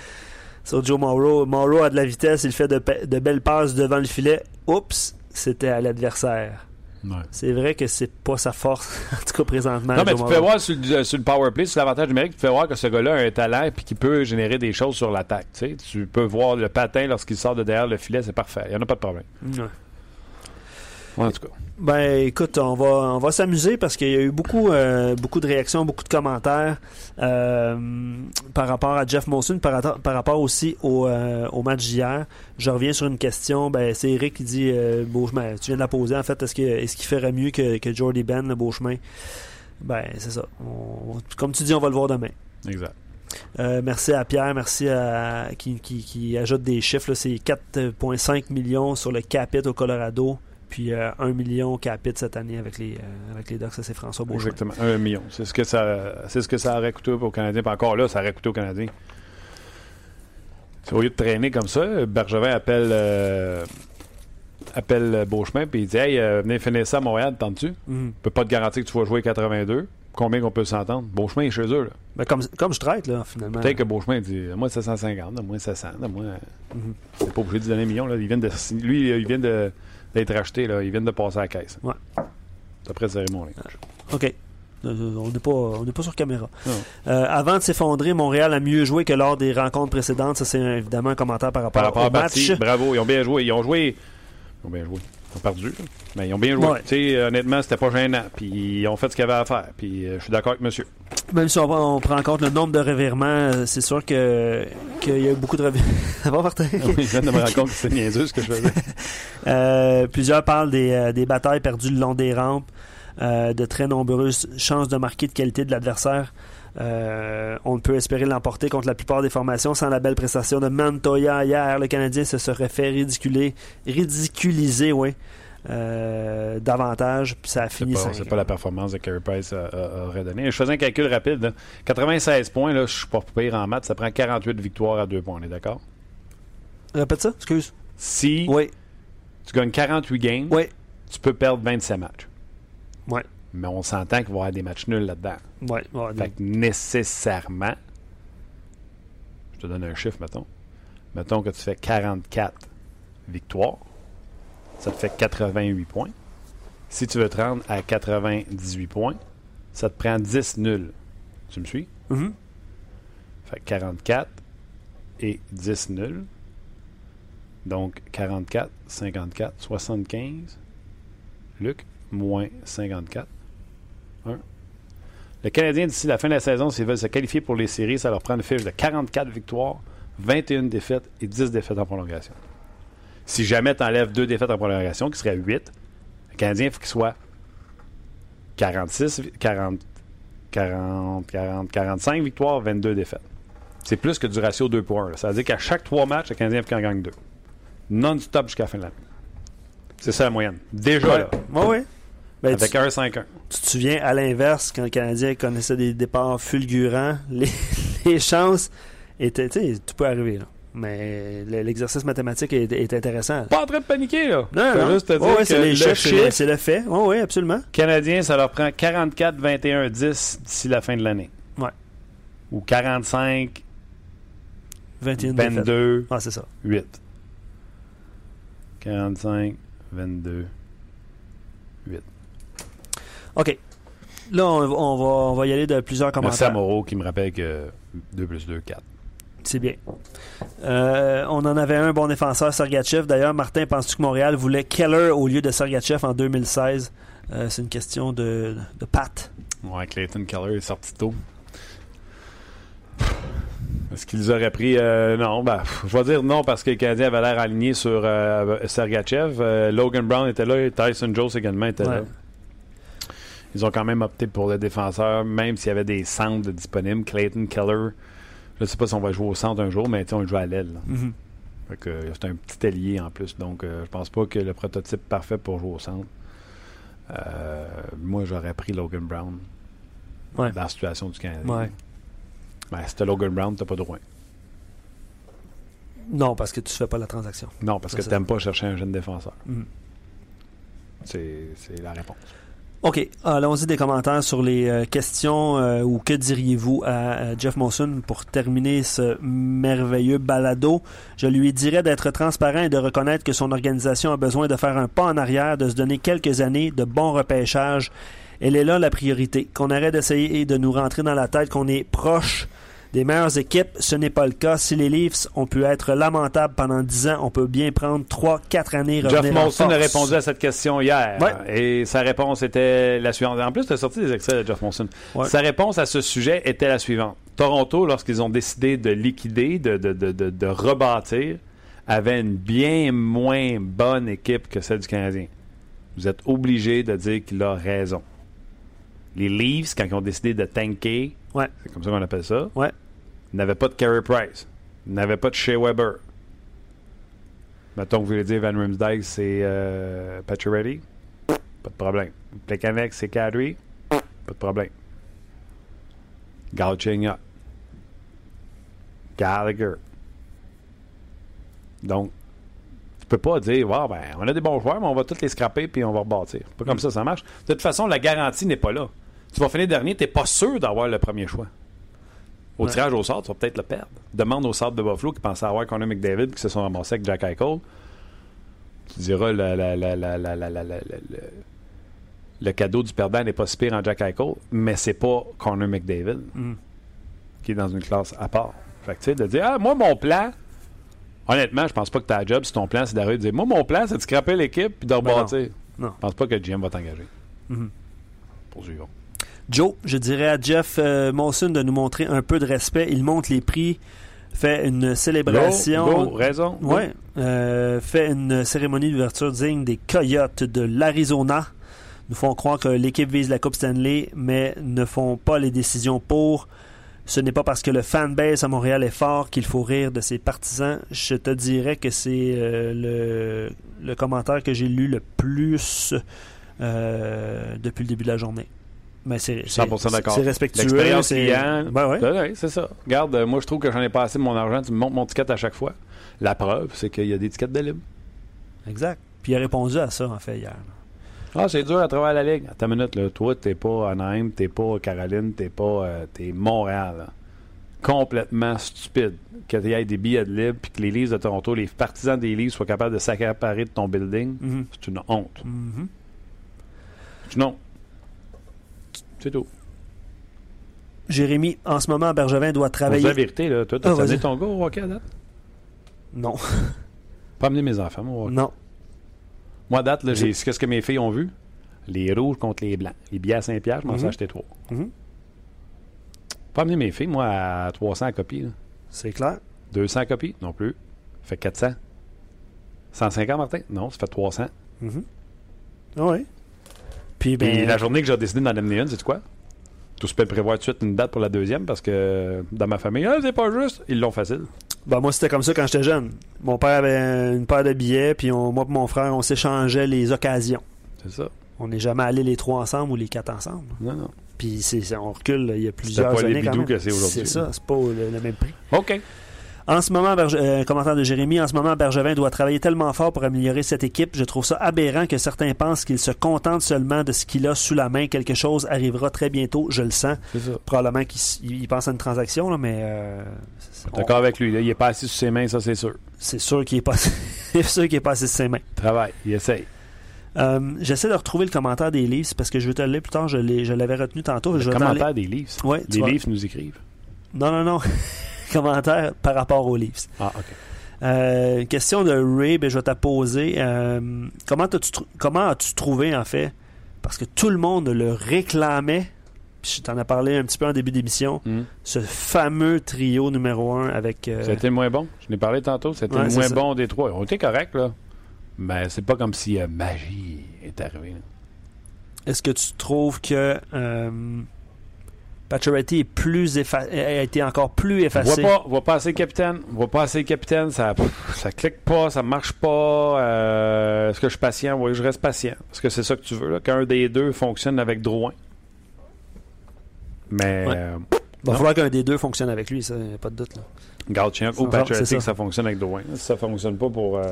B: sur Joe Morrow. Morrow a de la vitesse, il fait de, de belles passes devant le filet. Oups, c'était à l'adversaire.
A: Ouais.
B: C'est vrai que c'est pas sa force, en tout cas présentement.
A: Non, mais tu peux voir sur le, sur le power play, sur l'avantage numérique, tu peux voir que ce gars-là a un talent et qu'il peut générer des choses sur l'attaque. Tu, sais. tu peux voir le patin lorsqu'il sort de derrière le filet, c'est parfait. Il n'y en a pas de problème.
B: Ouais.
A: En tout cas.
B: Ben écoute, on va on va s'amuser parce qu'il y a eu beaucoup euh, beaucoup de réactions, beaucoup de commentaires euh, par rapport à Jeff Molson, par, rapport- par rapport aussi au, euh, au match d'hier. Je reviens sur une question. Ben c'est Eric qui dit Beauchemin. Tu viens de la poser en fait. Est-ce que est-ce qu'il ferait mieux que, que Jordy Ben le Beauchemin? Ben c'est ça. On- comme tu dis, on va le voir demain.
A: Exact.
B: Euh, merci à Pierre, merci à qui, qui, qui ajoute des chiffres. C'est 4,5 millions sur le capit au Colorado, puis euh, 1 million capit cette année avec les, euh, avec les Ducks. Ça, c'est François Beauchemin.
A: Exactement. Un million. C'est ce que ça, c'est ce que ça aurait coûté aux Canadiens. Puis encore là, ça aurait coûté aux Canadiens. Au lieu de traîner comme ça, Bergevin appelle, euh, appelle Beauchemin puis il dit Hey, euh, venez finir ça à Montréal, tentes-tu?
B: Mhm.
A: Je peux pas te garantir que tu vas jouer 82. Combien qu'on peut s'entendre? Beauchemin est chez eux. Là.
B: Ben, comme, comme je traite, là, finalement.
A: Peut-être que Beauchemin dit Moi, 750, moi, 700. Moi,
B: Mhm.
A: c'est pas obligé de donner un million. Là. De, lui, il vient de, d'être racheté. Là. Il vient de passer à la caisse.
B: Ouais.
A: D'après cérémonie.
B: OK. Euh, On n'est pas, on n'est pas sur caméra. Euh, avant de s'effondrer, Montréal a mieux joué que lors des rencontres précédentes. Ça, c'est évidemment un commentaire par rapport,
A: Par rapport
B: au
A: à
B: match.
A: bravo, ils ont bien joué. Ils ont joué. Ils ont bien joué. Ont perdu, là. mais ils ont bien joué.
B: Ouais.
A: Tu sais, honnêtement, c'était pas gênant. Puis ils ont fait ce qu'ils avaient à faire. Puis euh, je suis d'accord avec monsieur.
B: Même si on, prend en compte le nombre de revirements, euh, c'est sûr que qu'il y a eu beaucoup de revirements. Ça va, Martin?
A: Ils viennent de me rendre compte que c'est niaiseux ce que je faisais.
B: Euh, plusieurs parlent des, des batailles perdues le long des rampes, de très nombreuses chances de marquer de qualité de l'adversaire. Euh, on ne peut espérer l'emporter contre la plupart des formations sans la belle prestation de Mantoya hier. Le Canadien se serait fait ridiculer, ridiculiser, oui, euh, davantage, puis ça a fini
A: c'est pas la performance que Carey Price a- a- aurait. Je faisais un calcul rapide. là. 96 points, là, je suis pas pire en maths. Ça prend 48 victoires à 2 points. On est d'accord?
B: Répète ça, excuse.
A: Si
B: Oui,
A: tu gagnes 48 games,
B: oui,
A: tu peux perdre 27 matchs.
B: Ouais.
A: Mais on s'entend qu'il va y avoir des matchs nuls là-dedans.
B: oui. ouais,
A: Fait que nécessairement, je te donne un chiffre, mettons. Mettons que tu fais 44 victoires, ça te fait 88 points. Si tu veux te rendre à 98 points, ça te prend 10 nuls. Tu me suis?
B: Mhm.
A: Fait que 44 et 10 nuls. Donc 44, 54, 75. Luc, moins 54. 1. Le Canadien, d'ici la fin de la saison, s'ils veulent se qualifier pour les séries, ça leur prend une fiche de 44 victoires, 21 défaites et 10 défaites en prolongation. Si jamais tu enlèves 2 défaites en prolongation, qui serait 8, le Canadien, il faut qu'il soit 46, vi- 40, 40, 40, 45 victoires, 22 défaites. C'est plus que du ratio 2 pour 1. Ça veut dire qu'à chaque 3 matchs, le Canadien faut qu'il en gagne 2. Non-stop jusqu'à la fin de l'année. C'est ça la moyenne. Déjà,
B: Ouais,
A: là,
B: ouais, ouais. Ben,
A: avec
B: tu,
A: 1-5-1.
B: tu te souviens, à l'inverse, quand le Canadien connaissait des départs fulgurants, les, les chances étaient. Tu sais, tout peut arriver, là. Mais le- l'exercice mathématique est, est intéressant.
A: Pas en train de paniquer, là.
B: Non,
A: Je veux
B: non.
A: juste te dire
B: Ouais, ouais,
A: que
B: c'est les
A: le
B: le-
A: chiffre
B: c'est le fait. Oui, oui, absolument.
A: canadien, ça leur prend 44, 21, 10 d'ici la fin de l'année.
B: Ouais.
A: Ou 45,
B: 21 défaites.
A: 22,
B: Ah, c'est ça.
A: 8. 45, 22, 8.
B: OK. Là, on, va- on va, on va y aller de plusieurs
A: Merci à
B: commentaires.
A: Moreau qui me rappelle que 2 plus 2, 4.
B: C'est bien. Euh, on en avait un bon défenseur, Sergachev. D'ailleurs, Martin, penses-tu que Montréal voulait Keller au lieu de Sergachev en 2016? Euh, c'est une question de, de Pat.
A: Ouais, Clayton Keller est sorti tôt. Est-ce qu'ils auraient pris. euh, non, ben, je vais dire non parce que les Canadiens avaient l'air alignés sur euh, Sergachev. Logan Brown était là et Tyson Jones également était là. Ils ont quand même opté pour le défenseur, même s'il y avait des centres disponibles. Clayton Keller, je ne sais pas si on va jouer au centre un jour, mais tu on le joue à l'aile. que, euh, c'est un petit allié en plus, donc euh, je pense pas que le prototype parfait pour jouer au centre. Euh, moi, j'aurais pris Logan Brown.
B: Ouais.
A: dans la situation du Canadien.
B: Ouais.
A: Ben, si t'as Logan Brown, t'as pas de droit.
B: Non, parce que tu fais pas la transaction.
A: Non, parce que
B: c'est
A: t'aimes pas chercher un jeune défenseur.
B: Mhm.
A: C'est c'est la réponse.
B: OK. Allons-y des commentaires sur les euh, questions euh, ou que diriez-vous à, Jeff Molson pour terminer ce merveilleux balado. Je lui dirais d'être transparent et de reconnaître que son organisation a besoin de faire un pas en arrière, de se donner quelques années de bon repêchage. Elle est là la priorité. Qu'on arrête d'essayer de nous rentrer dans la tête qu'on est proche des meilleures équipes. Ce n'est pas le cas. Si les Leafs ont pu être lamentables pendant 10 ans, on peut bien prendre 3-4 années.
A: Jeff
B: revenir en
A: Molson a répondu à cette question hier.
B: Ouais.
A: Et sa réponse était la suivante. En plus, tu as sorti des extraits de Jeff.
B: Ouais.
A: Sa réponse à ce sujet était la suivante. Toronto, lorsqu'ils ont décidé de liquider, de, de, de, rebâtir, avait une bien moins bonne équipe que celle du Canadien. Vous êtes obligé de dire qu'il a raison. Les Leafs, quand ils ont décidé de tanker,
B: Ouais.
A: c'est comme ça qu'on appelle ça,
B: Ouais.
A: N'avaient pas de Carey Price, n'avaient pas de Shea Weber. Mettons que vous voulez dire Van Rimsdijk, c'est euh, Pacioretty, pas de problème. Plekanec, c'est Kadri, pas de problème. Galchenyuk, Gallagher. Donc, tu peux pas dire, wow, ben, on a des bons joueurs, mais on va tous les scraper puis on va rebâtir. Pas comme ça, ça marche. De toute façon, la garantie n'est pas là. Tu vas finir dernier, tu n'es pas sûr d'avoir le premier choix. Au tirage au sort, tu vas peut-être le perdre. Demande au sort de Buffalo qui pensait avoir Connor McDavid qui se sont ramassés avec Jack Eichel. Tu diras la, le cadeau du perdant n'est pas si pire en Jack Eichel, mais c'est pas Connor McDavid qui est dans une classe à part. Fait de dire Ah, moi, mon plan, honnêtement, je pense pas que ta job, si ton plan, c'est d'arriver de dire Moi, mon plan, c'est de scraper l'équipe puis de rebâtir.
B: Ben non. non.
A: Je pense pas que le GM va t'engager.
B: Mm -hmm.
A: Poursuivons.
B: Joe, je dirais à Jeff euh, de nous montrer un peu de respect. Il monte les prix, fait une célébration.
A: Go, go, raison. go.
B: Ouais, euh, fait une cérémonie d'ouverture digne des Coyotes de l'Arizona. Nous font croire que l'équipe vise la Coupe Stanley, mais ne font pas les décisions pour. Ce n'est pas parce que le fanbase à Montréal est fort qu'il faut rire de ses partisans. Je te dirais que c'est euh, le, le commentaire que j'ai lu le plus euh, depuis le début de la journée. Mais c'est c'est-
A: 100% d'accord.
B: C'est respectueux.
A: L'expérience client.
B: Ben ouais.
A: Ouais, ouais, c'est ça. Regarde, euh, moi, je trouve que j'en ai pas assez de mon argent. Tu me montes mon ticket à chaque fois. La preuve, c'est qu'il y a des tickets de libre.
B: Exact. Puis il a répondu à ça, en fait, hier.
A: Ah, c'est dur à travers la ligue. Attends une minute, là. Toi, t'es pas Anaheim, t'es pas Caroline, t'es pas. euh, t'es Montréal. là. Complètement stupide que tu aies des billets de libre puis que les Leafs de Toronto, les partisans des Leafs soient capables de s'accaparer de ton building.
B: Mhm.
A: C'est une honte.
B: Mhm.
A: C'est une honte. C'est tout.
B: Jérémy, en ce moment, Bergevin doit travailler.
A: la vérité, là. Toi, t'as
B: Ah,
A: amené ton gars au hockey à date?
B: Non,
A: Pas amener mes enfants, moi, au hockey.
B: non.
A: Moi, à date, là, j'ai qu'est-ce que mes filles ont vu? Les rouges contre les blancs. Les billets à Saint-Pierre, je m'en suis
B: Mhm.
A: acheté trois.
B: Mhm.
A: Pas amener mes filles, moi, à 300 copies. là.
B: C'est clair.
A: 200 copies? Non plus. Fait 400. 150, Martin? Non, ça fait 300.
B: Mhm. Ah oui. Puis, ben,
A: Puis la journée que j'ai décidé d'en amener une, c'est quoi? Tout se peut prévoir tout de suite une date pour la deuxième parce que dans ma famille, ah, c'est pas juste. Ils l'ont facile.
B: ben, moi, c'était comme ça quand j'étais jeune. Mon père avait une paire de billets, puis on- moi et mon frère, on s'échangeait les occasions.
A: C'est ça.
B: On n'est jamais allés les trois ensemble ou les quatre ensemble.
A: Non, non.
B: Puis c'est, c'est- on recule, il y a plusieurs
A: pas les
B: années quand
A: bidous
B: même.
A: que c'est aujourd'hui.
B: C'est ça, c'est pas le, le même prix.
A: OK.
B: En ce moment, Berge- euh, commentaire de Jérémy, en ce moment, Bergevin doit travailler tellement fort pour améliorer cette équipe. Je trouve ça aberrant que certains pensent qu'il se contente seulement de ce qu'il a sous la main. Quelque chose arrivera très bientôt, je le sens. Probablement qu'il pense à une transaction, là, mais euh, on-
A: D'accord avec lui. Là. Il est pas assis sur ses mains, ça, c'est sûr.
B: c'est sûr qu'il est pas sûr qu'il est pas assez de ses mains.
A: Travaille. Il essaye.
B: Euh, J'essaie de retrouver le commentaire des Leafs parce que je vais te le lire plus tard. Je l'avais retenu tantôt.
A: Le
B: je
A: commentaire des Leafs.
B: Ouais,
A: les Leafs nous écrivent.
B: Non, non, non. Commentaire par rapport aux Leafs.
A: Ah, OK.
B: Euh, une question de Ray, ben, je vais te poser. Euh, comment as-tu comment as-tu trouvé, en fait, parce que tout le monde le réclamait, puis je t'en ai parlé un petit peu en début d'émission,
A: Hmm.
B: ce fameux trio numéro un avec... euh,
A: C'était le moins bon. Je n'ai parlé tantôt. C'était
B: Ouais,
A: le moins
B: ça.
A: bon des trois. On était corrects, là. Mais c'est pas comme si euh, magie est arrivée.
B: Est-ce que tu trouves que Pacioretty est plus effa- a été encore plus effacé?
A: pas, vois pas assez capitaine. Vois pas assez capitaine. Ça, ça clique pas, ça marche pas. Euh, Est-ce que je suis patient? Oui, je reste patient. Parce que c'est ça que tu veux, là. Qu'un des deux fonctionne avec Drouin. Mais
B: Ouais.
A: euh,
B: Il va
A: Non.
B: falloir qu'un des deux fonctionne avec lui, ça, a pas de doute. Là.
A: Galchenyuk ou Pacioretty,
B: ça.
A: que ça fonctionne avec Drouin. Si ça fonctionne pas pour, euh,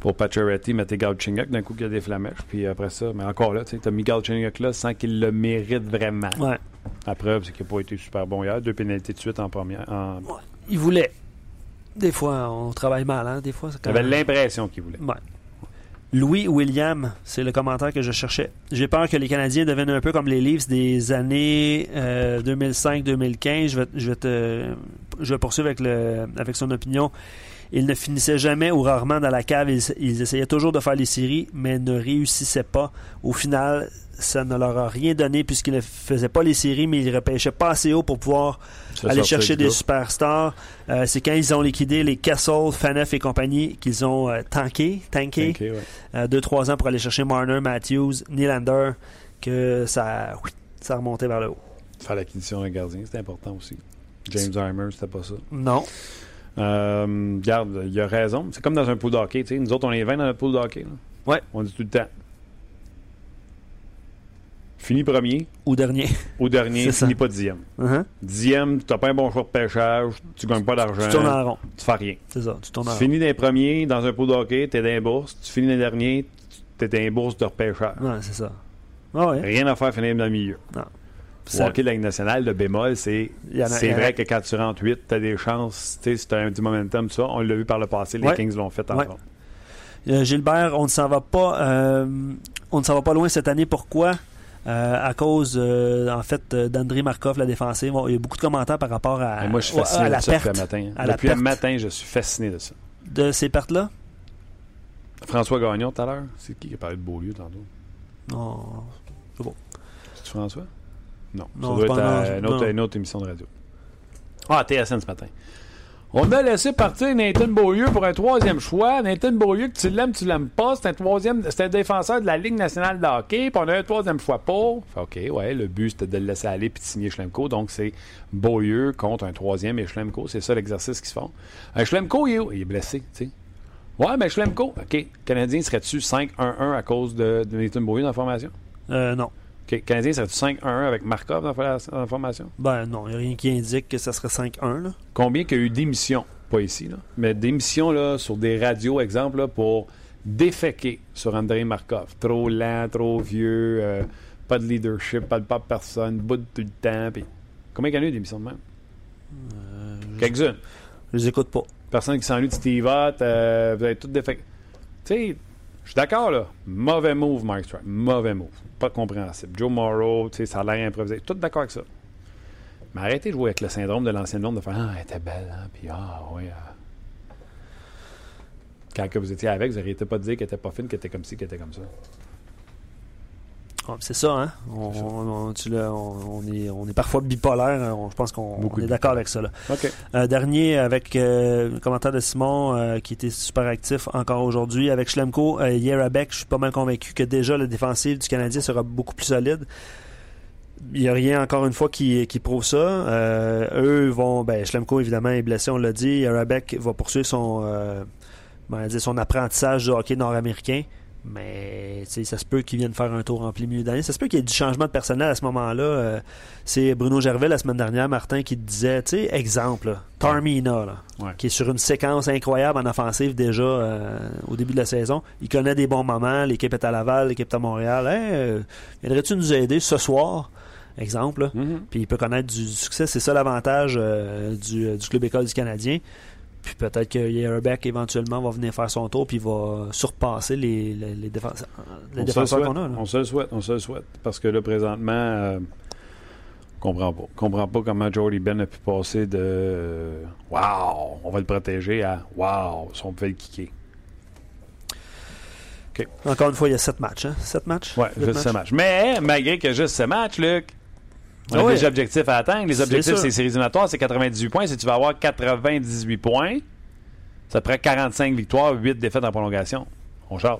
A: pour Pacioretty, mettez Galchenyuk d'un coup qu'il y a des flamèches. Puis après ça, mais encore là, tu as mis Galchenyuk là sans qu'il le mérite vraiment.
B: Ouais.
A: La preuve, c'est qu'il n'a pas été super bon hier. Deux pénalités de suite en première. En...
B: Il voulait. Des fois, on travaille mal, hein? Des fois, c'est quand même-
A: l'impression qu'il voulait.
B: Ouais. Louis William, c'est le commentaire que je cherchais. J'ai peur que les Canadiens deviennent un peu comme les Leafs des années euh, 2005-2015. Je vais, je, vais te- je vais poursuivre avec, le, avec son opinion. Ils ne finissaient jamais ou rarement dans la cave. Ils, ils essayaient toujours de faire les séries, mais ne réussissaient pas. Au final, ça ne leur a rien donné puisqu'ils ne faisaient pas les séries, mais ils repêchaient pas assez haut pour pouvoir aller chercher des superstars. Euh, c'est quand ils ont liquidé les Castle, Faneuf et compagnie qu'ils ont euh, tanké, tanké,
A: Ok, ouais.
B: euh, deux, trois ans pour aller chercher Marner, Matthews, Nylander, que ça, oui, ça remontait vers le haut.
A: Faire l'acquisition d'un gardien, c'était important aussi. James Harmer, c'était pas ça.
B: Non.
A: Euh, regarde, il a raison. C'est comme dans un pool de hockey. tu sais. Nous autres, on est 20 dans notre pool de hockey. là.
B: Ouais.
A: On dit tout le temps. Fini premier
B: Ou dernier.
A: au dernier, fini pas dixième.
B: Uh-huh.
A: Dixième, tu n'as pas un bon choix de pêchage, tu gagnes pas d'argent,
B: Tu tournes en rond.
A: tu fais rien.
B: C'est ça, tu tournes en
A: Tu
B: rond.
A: finis des premiers dans un pool de hockey, tu es dans les bourses. Tu finis les derniers, tu es dans les bourses de repêchage.
B: Ouais, c'est ça. Ah ouais.
A: Rien à faire finir dans le milieu.
B: Non. Ça-
A: hockey de la Ligue nationale, le bémol, c'est c'est vrai que quand tu rentres 8, tu as des chances. Tu sais, si tu as un petit momentum, tout ça. On l'a vu par le passé, les
B: Ouais.
A: Kings l'ont fait en
B: Ouais. Euh, Gilbert, on ne s'en va pas. euh, on ne s'en va pas loin cette année. Pourquoi? Euh, À cause, en fait, d'André Markov, la défensive. Bon, il y a beaucoup de commentaires par rapport à,
A: moi, je suis fasciné
B: à
A: de
B: la
A: ça depuis matin.
B: à la
A: Depuis le matin, je suis fasciné de ça.
B: de ces pertes-là?
A: François Gagnon, tout à l'heure. C'est qui qui a parlé de Beaulieu tantôt?
B: Non.
A: C'est François? Non.
B: Non,
A: ça
B: c'est
A: doit être à une, autre,
B: non.
A: une autre émission de radio. Ah, TSN ce matin. On a laissé partir Nathan Beaulieu pour un troisième choix. Nathan Beaulieu, que tu l'aimes, tu l'aimes pas, c'est un troisième, c'est un défenseur de la Ligue nationale de hockey, puis on a un troisième choix pour. OK, ouais, le but c'était de le laisser aller puis de signer Schlemko. Donc c'est Beaulieu contre un troisième et Schlemko. C'est ça l'exercice qu'ils se font. Un Schlemko, il est, où? Il est blessé, tu sais. Ouais, mais Schlemko, OK. Canadien serait-tu 5-1-1 à cause de, de Nathan Beaulieu dans la formation?
B: Euh, non.
A: Canadien serait-tu 5-1-1 avec Markov dans la, dans la formation?
B: Ben non, il n'y a rien qui indique que ça serait 5-1. Là.
A: Combien qu'il y a eu d'émissions, pas ici, là, mais d'émissions là, sur des radios, exemple, là, pour déféquer sur André Markov. Trop lent, trop vieux, euh, pas de leadership, pas de pas de personne, bout de tout le temps. Combien qu'il y en a eu d'émissions de même?
B: Euh,
A: Quelques-unes.
B: Je les écoute pas.
A: Personne qui s'ennuie de Steve Ott, euh, vous avez tout déféqué. Tu sais, je suis d'accord, là. Mauvais move, Mike Strike. Mauvais move. Pas compréhensible. Joe Morrow, tu sais, ça a l'air improvisé. Tout d'accord avec ça. Mais arrêtez de jouer avec le syndrome de l'ancienne blonde de faire Ah, elle était belle, hein, puis ah, oui. ah. Quand que vous étiez avec, vous n'arrêtez pas de dire qu'elle était pas fine, qu'elle était comme ci, qu'elle était comme ça.
B: C'est ça, hein? On, on- tu l'as- on- on est, on est parfois bipolaire. hein. On- je pense qu'on est d'accord avec ça. Là. Euh, dernier avec euh, le commentaire de Simon euh, qui était super actif encore aujourd'hui. Avec Schlemko, Yerabek, je suis pas mal convaincu que déjà le défensif du Canadien sera beaucoup plus solide. Il n'y a rien encore une fois qui, qui prouve ça. Eux vont. Ben, Schlemko évidemment est blessé, on l'a dit. Yerabek va poursuivre son apprentissage de hockey nord-américain. Mais ça se peut qu'il vienne faire un tour en plein milieu d'année. Ça se peut qu'il y ait du changement de personnel à ce moment-là. Euh, c'est Bruno Gervais la semaine dernière, Martin, qui disait, tu sais, exemple, là, Tarmina, là,
A: Ouais.
B: qui est sur une séquence incroyable en offensive déjà euh, au début de la saison. Il connaît des bons moments. L'équipe est à Laval, l'équipe est à Montréal. Hey, euh, viendrais-tu nous aider ce soir? Exemple.
A: Mhm.
B: Puis il peut connaître du, du succès. C'est ça l'avantage euh, du, du Club École du Canadien. Puis peut-être que Yerbeck éventuellement va venir faire son tour puis va surpasser les, les, les défenseurs, les
A: On
B: défenseurs qu'on a. là.
A: On se le souhaite, on se le souhaite. Parce que là, présentement, euh, comprends pas. comprends pas comment Jordy Ben a pu passer de Wow, on va le protéger à Wow, si on peut le kicker.
B: Encore une fois, il y a sept matchs. Hein? Sept matchs? Huit
A: juste ce match. Mais malgré que juste ce match, Luc, on
B: Ah
A: a
B: ouais.
A: des objectifs à atteindre. Les objectifs, c'est séries éliminatoires, c'est 98 points. Si tu vas avoir 98 points, ça te prend 45 victoires, 8 défaites en prolongation. On jase.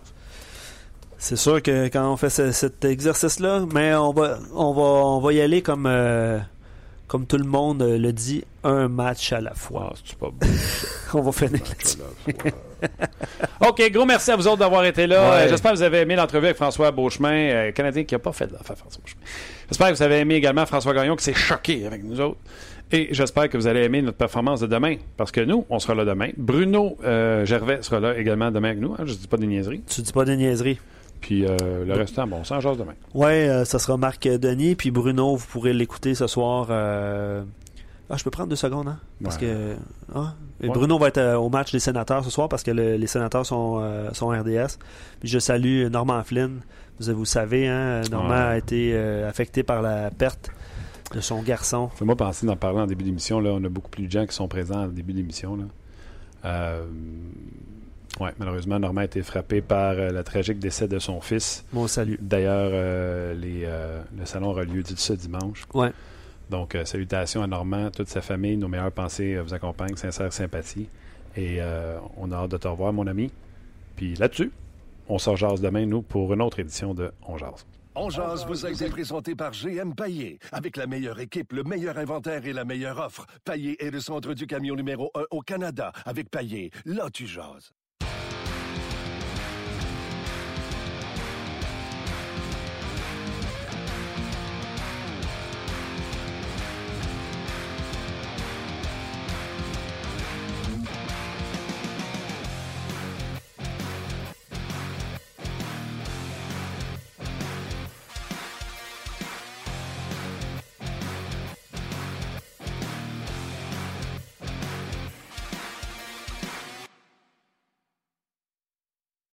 B: C'est sûr que quand on fait ce- cet exercice-là, mais on va, on va, on va y aller comme, euh, comme tout le monde euh, le dit, un match à la fois.
A: Ah, c'est pas beau.
B: On va finir.
A: OK, gros merci à vous autres d'avoir été là.
B: Ouais.
A: Euh, J'espère que vous avez aimé l'entrevue avec François Beauchemin, euh, Canadien qui n'a pas fait l'affaire François Beauchemin. J'espère que vous avez aimé également François Gagnon qui s'est choqué avec nous autres. Et j'espère que vous allez aimer notre performance de demain, parce que nous, on sera là demain. Bruno euh, Gervais sera là également demain avec nous. hein, je ne dis pas des niaiseries.
B: Tu dis pas des niaiseries.
A: Puis euh, le restant, bon, sans jase demain.
B: Ouais, euh, ça sera Marc Denis, puis Bruno, vous pourrez l'écouter ce soir. euh, Ah, je peux prendre deux secondes, hein? Parce
A: Ouais.
B: que. Ah, et
A: Ouais.
B: Bruno va être au match des sénateurs ce soir parce que le- les sénateurs sont, sont RDS. Puis je salue Norman Flynn. Vous, vous savez, hein, Norman
A: Ouais.
B: a été affecté par la perte de son garçon.
A: Fais-moi penser d'en parler en début d'émission. Là, on a beaucoup plus de gens qui sont présents en début d'émission. Là. Euh, ouais, malheureusement, Normand a été frappé par euh, le tragique décès de son fils.
B: Mon salut.
A: D'ailleurs, euh, euh, le salon aura lieu ce dimanche.
B: Ouais.
A: Donc, euh, salutations à Normand, toute sa famille. Nos meilleures pensées euh, vous accompagnent. Sincère sympathie. Et euh, on a hâte de te revoir, mon ami. Puis là-dessus, on se rejase demain, nous, pour une autre édition de On Jase.
H: On jase vous a été présenté par GM Paillé. Avec la meilleure équipe, le meilleur inventaire et la meilleure offre. Paillé est le centre du camion numéro 1 au Canada. Avec Paillé, là tu jases.